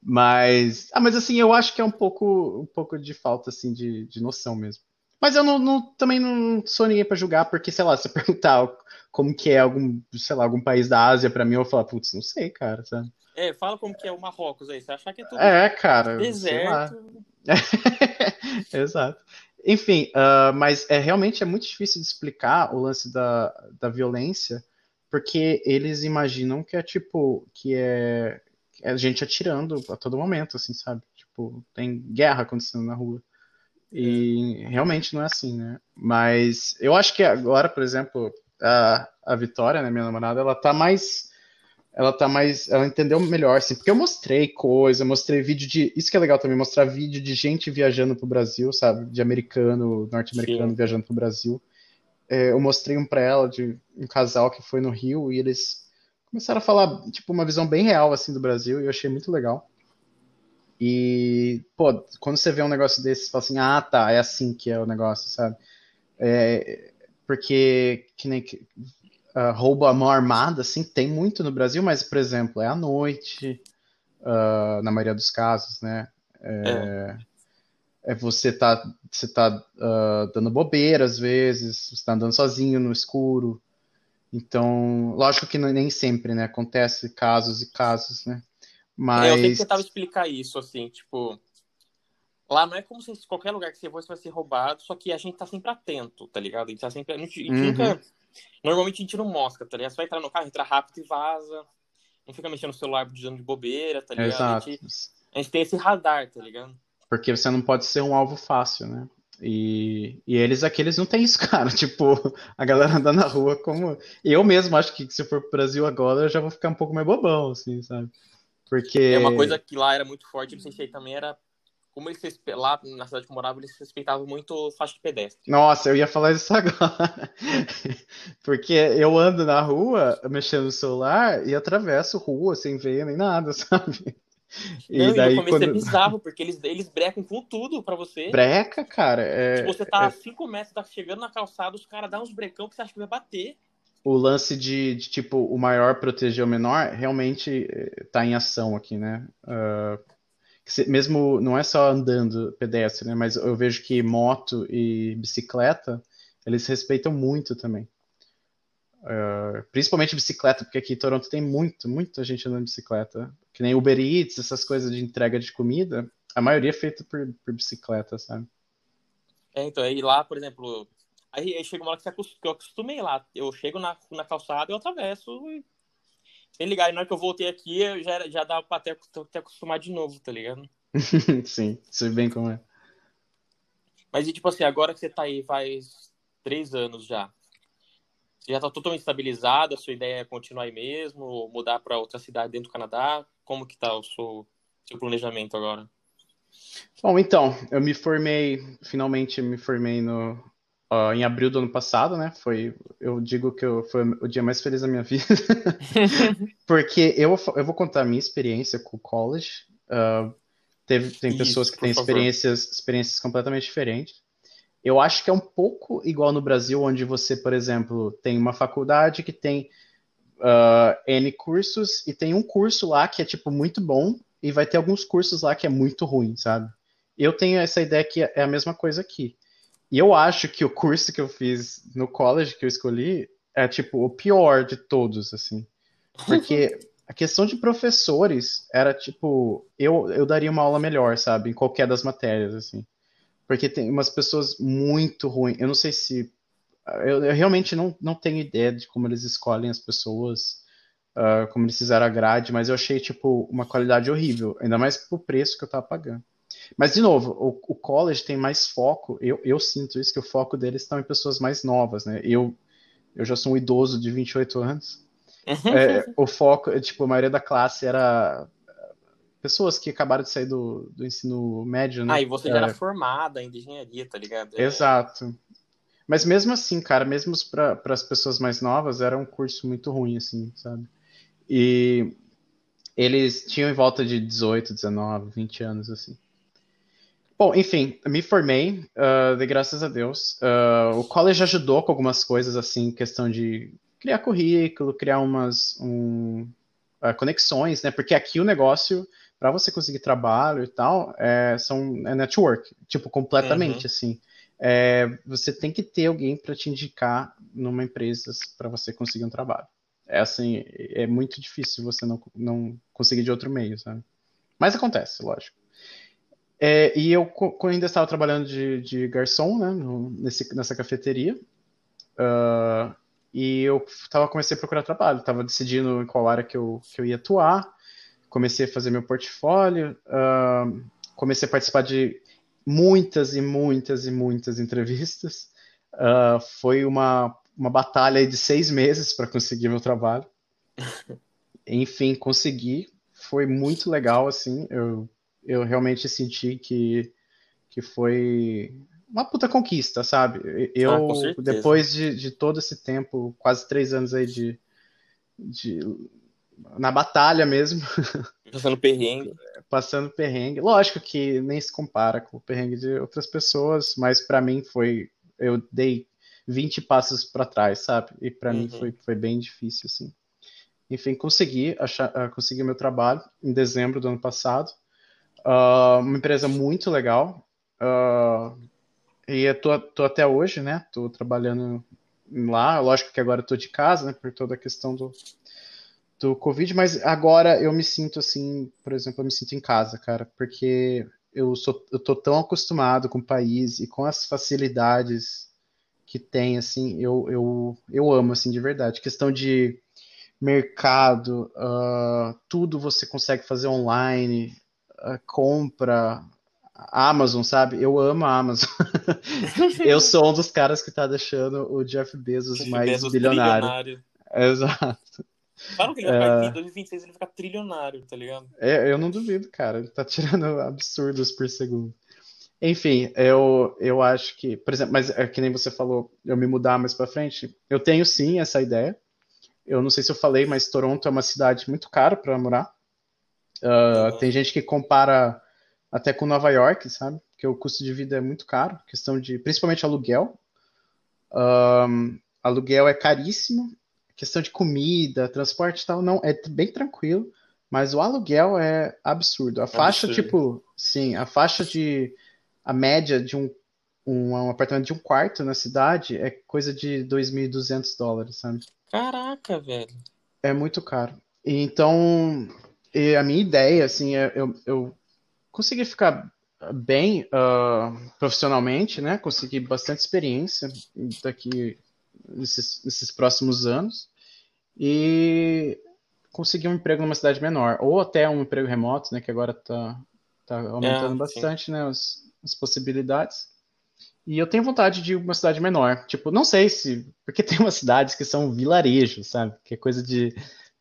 Mas, ah, mas assim, eu acho que é um pouco, um pouco de falta assim de, de noção mesmo. Mas eu não, não- também não sou ninguém pra julgar, porque sei lá, se eu perguntar como que é algum, sei lá, algum país da Ásia pra mim, eu vou falar, putz, não sei, cara, sabe? É, fala como que é o Marrocos aí. Você achar que é tudo É, cara, deserto. Exato. Enfim, ah, mas é realmente é muito difícil de explicar o lance da, da violência, porque eles imaginam que é tipo, que é, é gente atirando a todo momento, assim, sabe? Tipo, tem guerra acontecendo na rua. E realmente não é assim, né? Mas eu acho que agora, por exemplo, a, a Vitória, né, minha namorada, ela tá mais ela tá mais. Ela entendeu melhor, assim, porque eu mostrei coisa, mostrei vídeo de. Isso que é legal também, mostrar vídeo de gente viajando pro Brasil, sabe? De americano, norte-americano viajando pro Brasil. é, eu mostrei um para ela de um casal que foi no Rio e eles começaram a falar, tipo, uma visão bem real, assim, do Brasil e eu achei muito legal. E, pô, quando você vê um negócio desse, você fala assim, ah, tá, é assim que é o negócio, sabe? É, porque, que nem uh, roubo à mão armada, assim, tem muito no Brasil, mas, por exemplo, é à noite, uh, na maioria dos casos, né? É, é. é você tá, você tá uh, dando bobeira às vezes, você tá andando sozinho no escuro. Então, lógico que nem sempre, né? Acontece casos e casos, né? Mas... É, eu sempre tentava explicar isso, assim, tipo... Lá não é como se qualquer lugar que você for, você vai ser roubado, só que a gente tá sempre atento, tá ligado? A gente tá sempre... A gente, a gente uhum. nunca... Normalmente a gente não mostra, tá ligado? Você vai entrar no carro, entra rápido e vaza. Não fica mexendo no celular de bobeira, tá ligado? Exato. A gente, a gente tem esse radar, tá ligado? Porque você não pode ser um alvo fácil, né? E, e eles aqueles não tem isso, cara. Tipo, a galera andando na rua como. Eu mesmo acho que se for pro Brasil agora, eu já vou ficar um pouco mais bobão, assim, sabe? Porque. É uma coisa que lá era muito forte, não sei se aí também era como eles lá na cidade que eu morava, eles respeitavam muito faixa de pedestre. Nossa, eu ia falar isso agora. Porque eu ando na rua mexendo no celular e atravesso rua sem ver nem nada, sabe? E Não, daí, e no começo é quando... é bizarro, porque eles, eles brecam com tudo pra você. Breca, cara. É, Se você tá é... a 5 metros, tá chegando na calçada, os caras dão uns brecão que você acha que vai bater. O lance de, de tipo, o maior proteger o menor realmente eh, tá em ação aqui, né? Uh, mesmo não é só andando pedestre, né, mas eu vejo que moto e bicicleta eles respeitam muito também. Uh, principalmente bicicleta, porque aqui em Toronto tem muito, muita gente andando de bicicleta. Que nem Uber Eats, essas coisas de entrega de comida, a maioria é feita por, por bicicleta, sabe? É, então, aí lá, por exemplo, aí, aí chega uma hora que eu acostumei lá. Eu chego na, na calçada, eu atravesso e sem ligar, e na hora que eu voltei aqui, eu já, já dava pra ter, ter acostumado de novo, tá ligado? Sim, sei bem como é. Mas e tipo assim, agora que você tá aí faz três anos já, você já tá totalmente estabilizado, a sua ideia é continuar aí mesmo, mudar para outra cidade dentro do Canadá? Como que tá o seu, seu planejamento agora? Bom, então, eu me formei, finalmente me formei no, uh, em abril do ano passado, né? Foi, eu digo que eu, foi o dia mais feliz da minha vida, porque eu, eu vou contar a minha experiência com o college. Uh, teve, tem Isso, pessoas que têm experiências, experiências completamente diferentes. Eu acho que é um pouco igual no Brasil, onde você, por exemplo, tem uma faculdade que tem uh, N cursos e tem um curso lá que é, tipo, muito bom e vai ter alguns cursos lá que é muito ruim, sabe? Eu tenho essa ideia que é a mesma coisa aqui. E eu acho que o curso que eu fiz no college que eu escolhi é, tipo, o pior de todos, assim. Porque a questão de professores era, tipo, eu, eu daria uma aula melhor, sabe? Em qualquer das matérias, assim. Porque tem umas pessoas muito ruins. Eu não sei se. Eu, eu, realmente não, não tenho ideia de como eles escolhem as pessoas, uh, como eles fizeram a grade, mas eu achei, tipo, uma qualidade horrível. Ainda mais pro preço que eu tava pagando. Mas, de novo, o, o college tem mais foco, eu, eu sinto isso, que o foco deles estão em pessoas mais novas, né? Eu, eu já sou um idoso de 28 anos. é, o foco, tipo, a maioria da classe era pessoas que acabaram de sair do, do ensino médio, né? Ah, e você já era é. formada em engenharia, tá ligado? É... Exato. Mas mesmo assim, cara, mesmo para as pessoas mais novas, era um curso muito ruim, assim, sabe? E eles tinham em volta de 18, 19, 20 anos, assim. Bom, enfim, me formei, uh, de graças a Deus. Uh, o college ajudou com algumas coisas, assim, questão de criar currículo, criar umas um, uh, conexões, né? Porque aqui o negócio, para você conseguir trabalho e tal, é, são, é network, tipo, completamente, uhum. assim. É, você tem que ter alguém para te indicar numa empresa para você conseguir um trabalho. É assim, é muito difícil você não, não conseguir de outro meio, sabe? Mas acontece, lógico. É, e eu ainda estava trabalhando de, de garçom, né, no, nesse, nessa cafeteria. Uh, e eu tava, comecei a procurar trabalho, estava decidindo em qual área que eu, que eu ia atuar. Comecei a fazer meu portfólio, uh, comecei a participar de muitas e muitas e muitas entrevistas. Uh, foi uma, uma batalha de seis meses para conseguir meu trabalho. Enfim, consegui. Foi muito legal, assim. Eu eu realmente senti que, que foi uma puta conquista, sabe? Eu, ah, depois de, de todo esse tempo, quase três anos aí de, de na batalha mesmo. Passando perrengue. Passando perrengue. Lógico que nem se compara com o perrengue de outras pessoas, mas para mim foi. Eu dei 20 passos para trás, sabe? E para uhum. mim foi, foi bem difícil, assim. Enfim, consegui achar, uh, consegui meu trabalho em dezembro do ano passado. Uh, uma empresa muito legal. Uh, e eu tô, tô, até hoje, né? Tô trabalhando lá. Lógico que agora eu tô de casa, né? Por toda a questão do, do Covid, mas agora eu me sinto assim, por exemplo, eu me sinto em casa, cara, porque eu, sou, eu tô tão acostumado com o país e com as facilidades que tem, assim, eu, eu, eu amo, assim, de verdade. Questão de mercado, uh, tudo você consegue fazer online, uh, compra, Amazon, sabe? Eu amo a Amazon. eu sou um dos caras que tá deixando o Jeff Bezos Jeff mais Bezos bilionário. Exato. Falam que ele vai ficar, em 2026 ele ficar trilionário, tá ligado? É, eu não duvido, cara. Ele tá tirando absurdos por segundo. Enfim, eu, eu acho que, por exemplo, mas é que nem você falou, eu me mudar mais para frente, eu tenho sim essa ideia. Eu não sei se eu falei, mas Toronto é uma cidade muito cara para morar. Uh, uhum. Tem gente que compara até com Nova York, sabe? Porque o custo de vida é muito caro, questão de, principalmente aluguel. Um, aluguel é caríssimo questão de comida, transporte e tal, não, é bem tranquilo, mas o aluguel é absurdo. A faixa, absurdo. tipo, sim, a faixa de. A média de um, um, um apartamento de um quarto na cidade é coisa de 2.200 dólares, sabe? Caraca, velho. É muito caro. Então, e a minha ideia, assim, é eu, eu consegui ficar bem uh, profissionalmente, né? Consegui bastante experiência daqui nesses, nesses próximos anos e conseguir um emprego numa cidade menor, ou até um emprego remoto, né, que agora está tá aumentando é, bastante, né, as, as possibilidades. E eu tenho vontade de uma cidade menor. Tipo, não sei se. Porque tem umas cidades que são vilarejos, sabe? Que é coisa de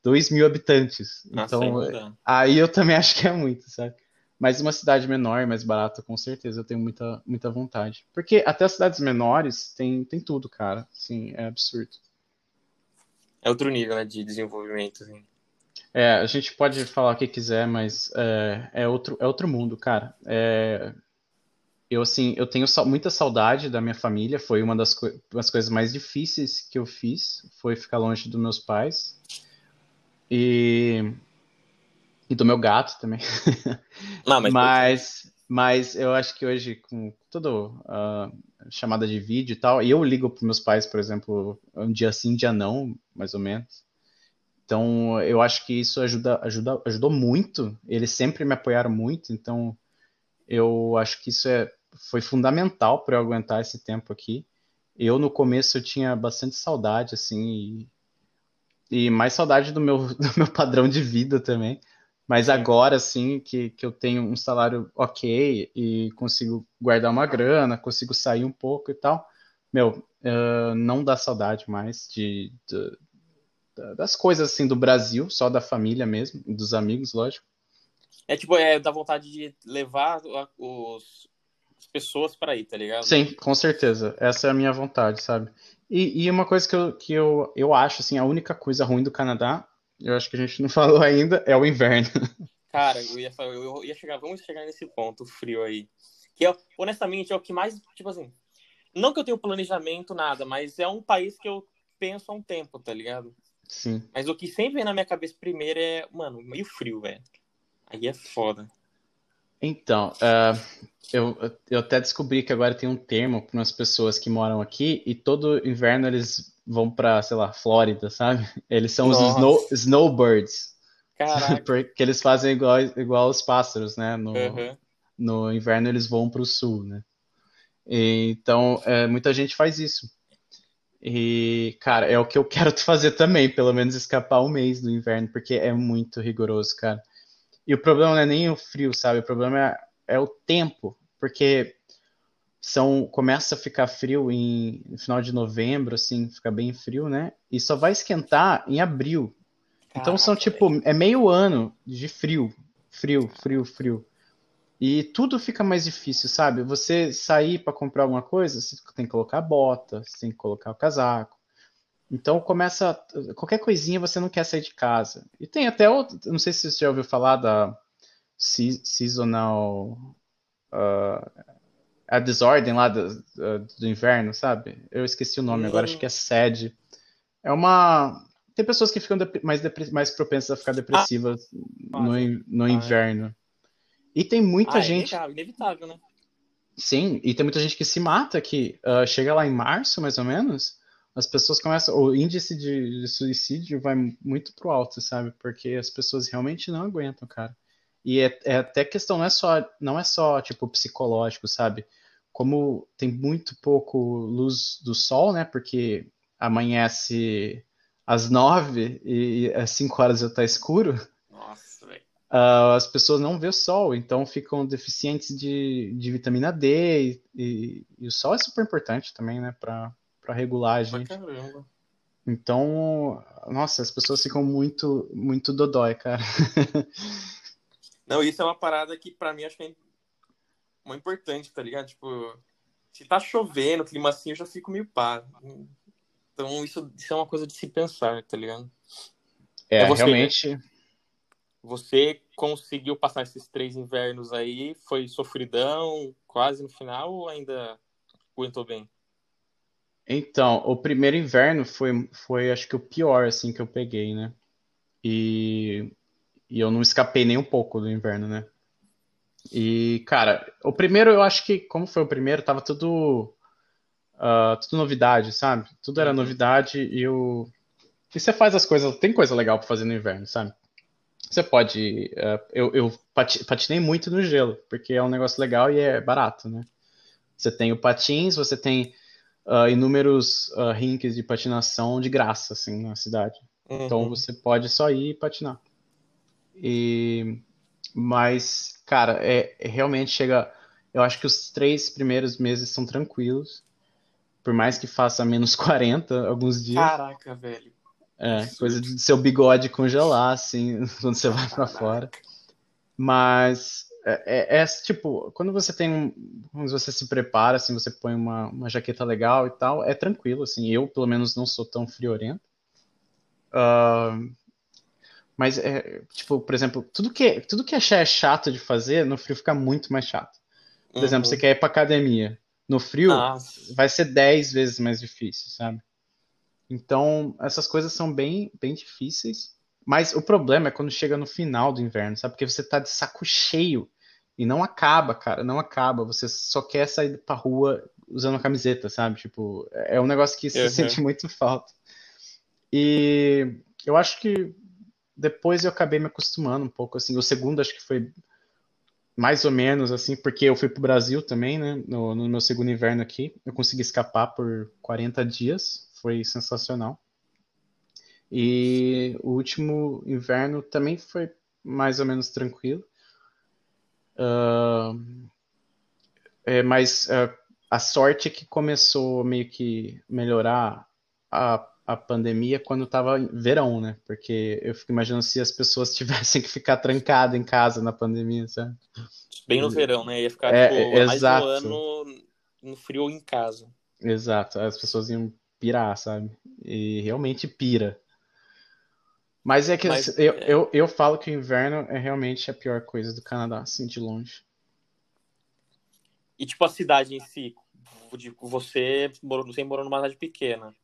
2 mil habitantes. Ah, então, aí eu também acho que é muito, sabe? Mas uma cidade menor, mais barata, com certeza, eu tenho muita, muita vontade. Porque até as cidades menores tem, tem tudo, cara. Sim, é absurdo. É outro nível, né, de desenvolvimento, assim. É, a gente pode falar o que quiser, mas é, é outro, é outro mundo, cara. É, eu, assim, eu tenho muita saudade da minha família. Foi uma das, co das coisas mais difíceis que eu fiz, foi ficar longe dos meus pais. E e do meu gato também. Não, mas, mas, mas, eu acho que hoje, com toda a chamada de vídeo e tal, e eu ligo para meus pais, por exemplo, um dia sim, um dia não, mais ou menos. Então, eu acho que isso ajuda, ajuda, ajudou muito. Eles sempre me apoiaram muito, então eu acho que isso é, foi fundamental para eu aguentar esse tempo aqui. Eu, no começo, eu tinha bastante saudade, assim, e, e mais saudade do meu, do meu padrão de vida também. Mas agora, sim, que, que eu tenho um salário ok e consigo guardar uma grana, consigo sair um pouco e tal, meu, uh, não dá saudade mais de, de, das coisas assim do Brasil, só da família mesmo, dos amigos, lógico. É tipo, é da vontade de levar os, as pessoas para aí, tá ligado? Sim, com certeza. Essa é a minha vontade, sabe? E, e uma coisa que, eu, que eu, eu acho, assim, a única coisa ruim do Canadá eu acho que a gente não falou ainda, é o inverno. Cara, eu ia, eu ia chegar, vamos chegar nesse ponto, o frio aí. Que é, honestamente, é o que mais, tipo assim, não que eu tenha planejamento, nada, mas é um país que eu penso há um tempo, tá ligado? Sim. Mas o que sempre vem na minha cabeça primeiro é, mano, meio frio, velho. Aí é foda. Então, uh, eu, eu até descobri que agora tem um termo para umas pessoas que moram aqui e todo inverno eles vão para, sei lá, Flórida, sabe? Eles são Nossa. os snow, snowbirds. Caraca. Porque eles fazem igual, igual os pássaros, né? No, uhum. no inverno eles vão para o sul, né? E, então, é, muita gente faz isso. E, cara, é o que eu quero fazer também, pelo menos escapar um mês do inverno, porque é muito rigoroso, cara. E o problema não é nem o frio, sabe? O problema é, é o tempo, porque são começa a ficar frio em no final de novembro, assim, fica bem frio, né? E só vai esquentar em abril. Caraca, então são tipo é meio ano de frio, frio, frio, frio. E tudo fica mais difícil, sabe? Você sair para comprar alguma coisa, você tem que colocar a bota, você tem que colocar o casaco. Então começa qualquer coisinha você não quer sair de casa. E tem até outro, não sei se você já ouviu falar da seasonal uh, a desordem lá do, do, inverno, sabe? Eu esqueci o nome uhum. agora, acho que é sede. É uma tem pessoas que ficam mais, mais propensas a ficar depressivas ah, no, no ah, é. inverno. E tem muita ah, é gente. É inevitável, né? Sim, e tem muita gente que se mata que uh, chega lá em março, mais ou menos, as pessoas começam. O índice de, de, suicídio vai muito pro alto, sabe? Porque as pessoas realmente não aguentam, cara. E é, é até questão, não é só, não é só tipo psicológico, sabe? Como tem muito pouco luz do sol, né? Porque amanhece às nove e às cinco horas já tá escuro. Nossa, velho. Uh, as pessoas não vê o sol, então ficam deficientes de, de vitamina D e, e, e o sol é super importante também, né? Pra, para regular a gente. Caramba. Então, nossa, as pessoas ficam muito, muito dodói, cara. Não, isso é uma parada que para mim acho que é uma importante, tá ligado? Tipo, se tá chovendo, clima assim, eu já fico meio pá. Então isso, isso é uma coisa de se pensar, tá ligado? É, é você, realmente. Né? Você conseguiu passar esses três invernos aí? Foi sofridão, quase no final, ou ainda aguentou bem? Então, o primeiro inverno foi, foi acho que o pior, assim, que eu peguei, né? E, e eu não escapei nem um pouco do inverno, né? E, cara, o primeiro eu acho que, como foi o primeiro, tava tudo, uh, tudo novidade, sabe? Tudo era uhum. novidade e o... E você faz as coisas, tem coisa legal pra fazer no inverno, sabe? Você pode. Uh, eu eu patinei muito no gelo, porque é um negócio legal e é barato, né? Você tem o patins, você tem uh, inúmeros uh, rinks de patinação de graça, assim, na cidade. Uhum. Então você pode só ir e patinar. E... Mas, cara, é, é, realmente chega. Eu acho que os três primeiros meses são tranquilos. Por mais que faça menos 40 alguns dias. Caraca, velho. É, coisa de seu bigode congelar, assim, quando você vai para fora. Mas é, é, é, tipo, quando você tem, quando você se prepara, assim, você põe uma, uma jaqueta legal e tal, é tranquilo, assim, eu pelo menos não sou tão friorento. Uh, mas, é, tipo, por exemplo, tudo que, tudo que achar é chato de fazer, no frio fica muito mais chato. Por uhum. exemplo, você quer ir pra academia. No frio, Nossa. vai ser 10 vezes mais difícil, sabe? Então, essas coisas são bem, bem difíceis. Mas o problema é quando chega no final do inverno, sabe? Porque você tá de saco cheio e não acaba, cara, não acaba. Você só quer sair pra rua usando a camiseta, sabe? Tipo, é um negócio que você uhum. sente muito falta. E eu acho que depois eu acabei me acostumando um pouco, assim. O segundo acho que foi mais ou menos, assim, porque eu fui pro Brasil também, né? No, no meu segundo inverno aqui. Eu consegui escapar por 40 dias. Foi sensacional. E o último inverno também foi mais ou menos tranquilo. Uh, é, mas uh, a sorte é que começou meio que melhorar a, a pandemia quando estava verão, né? Porque eu fico imaginando se as pessoas tivessem que ficar trancadas em casa na pandemia, sabe? Bem no verão, né? Ia ficar é, tipo, mais um ano no frio em casa. Exato, as pessoas iam pirar, sabe? E realmente pira. Mas é que Mas, eu, é... Eu, eu falo que o inverno é realmente a pior coisa do Canadá, assim, de longe. E tipo a cidade em si, você morou, você morou numa cidade pequena.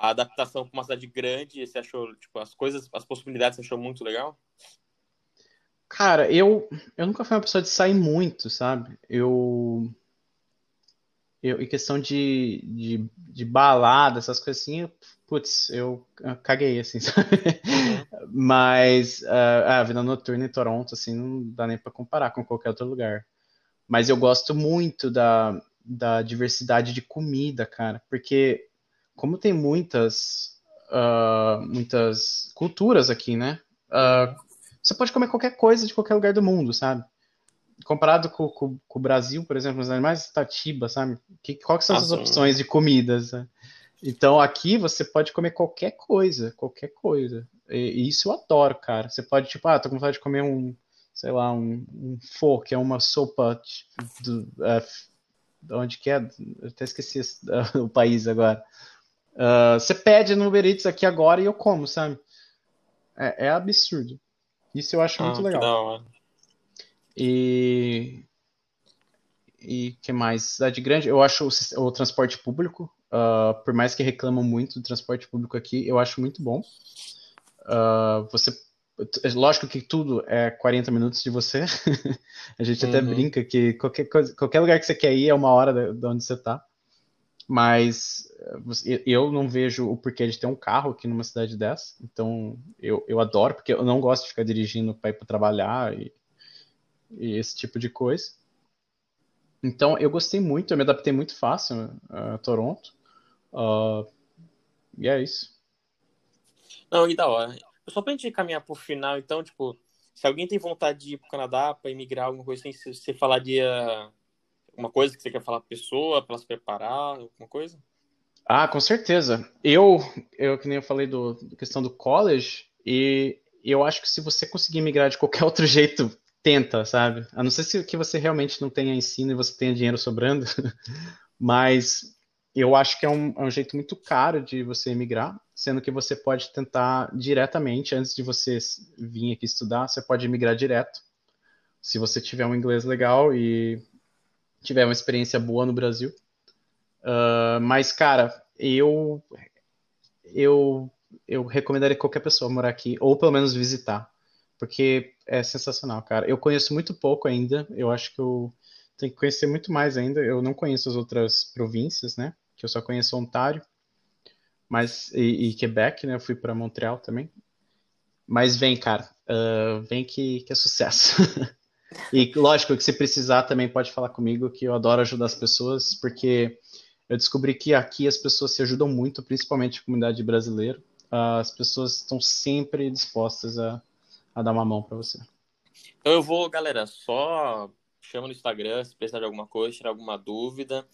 A adaptação para uma cidade grande, você achou, tipo, as coisas, as possibilidades você achou muito legal? Cara, eu, eu nunca fui uma pessoa de sair muito, sabe? Eu eu, em questão de, de, de balada, essas coisas assim, putz, eu caguei, assim, sabe? Mas uh, a vida noturna em Toronto, assim, não dá nem para comparar com qualquer outro lugar. Mas eu gosto muito da, da diversidade de comida, cara, porque como tem muitas, uh, muitas culturas aqui, né? Uh, você pode comer qualquer coisa de qualquer lugar do mundo, sabe? comparado com, com, com, o Brasil, por exemplo, os animais Tatiba, sabe? Que, quais são as opções de comidas? Né? Então aqui você pode comer qualquer coisa, qualquer coisa. E, e, isso eu adoro, cara. Você pode, tipo, ah, tô com vontade de comer um sei lá, um, um pho, que é uma sopa do, uh, de onde que é? Eu até esqueci uh, o país agora. Uh, você pede no Uber Eats aqui agora e eu como, sabe? É, é absurdo. Isso eu acho ah, muito legal. E e que mais? Cidade grande, eu acho o, o transporte público, uh, por mais que reclamam muito do transporte público aqui, eu acho muito bom. Uh, você, lógico que tudo é 40 minutos de você. a gente uhum. até brinca que qualquer, coisa, qualquer lugar que você quer ir é uma hora de, de onde você está. Mas eu não vejo o porquê de ter um carro aqui numa cidade dessa. Então eu, eu adoro, porque eu não gosto de ficar dirigindo para ir para trabalhar e, e esse tipo de coisa. Então, eu gostei muito, eu me adaptei muito fácil a Toronto. Uh, e é isso. Não, e da hora. Só pra gente caminhar pro final, então, tipo, se alguém tem vontade de ir pro Canadá para emigrar, alguma coisa assim, você falaria alguma coisa que você quer falar pra pessoa, para se preparar, alguma coisa? Ah, com certeza. Eu, eu que nem eu falei do, da questão do college, e eu acho que se você conseguir migrar de qualquer outro jeito tenta, sabe? A não ser se que você realmente não tenha ensino e você tenha dinheiro sobrando, mas eu acho que é um, é um, jeito muito caro de você emigrar, sendo que você pode tentar diretamente, antes de você vir aqui estudar, você pode emigrar direto. Se você tiver um inglês legal e tiver uma experiência boa no Brasil. Uh, mas, cara, eu, eu, eu recomendaria qualquer pessoa morar aqui, ou pelo menos visitar porque é sensacional, cara. Eu conheço muito pouco ainda, eu acho que eu tenho que conhecer muito mais ainda. Eu não conheço as outras províncias, né? Que eu só conheço Ontário, mas e, e Quebec, né? Eu fui para Montreal também. Mas vem, cara, uh, vem que, que é sucesso. e lógico que se precisar também pode falar comigo, que eu adoro ajudar as pessoas, porque eu descobri que aqui as pessoas se ajudam muito, principalmente a comunidade brasileira. Uh, as pessoas estão sempre dispostas a a dar uma mão para você. Então eu vou, galera, só chama no Instagram se precisar de alguma coisa, tirar alguma dúvida.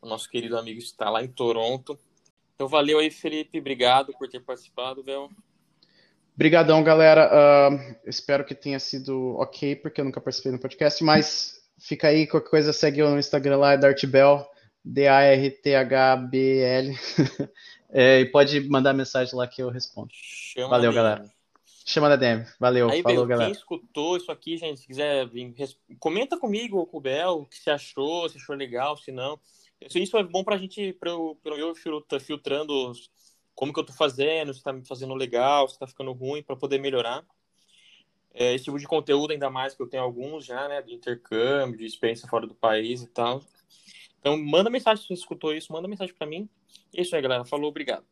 O nosso querido amigo está lá em Toronto. Então valeu aí, Felipe. Obrigado por ter participado, Bel. Obrigadão, galera. Uh, espero que tenha sido ok, porque eu nunca participei no podcast, mas fica aí, qualquer coisa segue eu no Instagram lá, é Dartbell, D-A-R-T-H-B-L. é, e pode mandar mensagem lá que eu respondo. Chama Valeu, galera. Chama da DM. Valeu. Aí, falou, galera. Quem escutou isso aqui, gente, se quiser vir, comenta comigo com o Bel, o que você achou, se achou legal, se não. Isso é bom pra gente, pra eu, pra eu filtrando como que eu tô fazendo, se tá me fazendo legal, se tá ficando ruim, para poder melhorar. É, esse tipo de conteúdo, ainda mais que eu tenho alguns já, né, de intercâmbio, de experiência fora do país e tal. Então, manda mensagem se você escutou isso, manda mensagem para mim. É isso aí, galera. Falou, obrigado.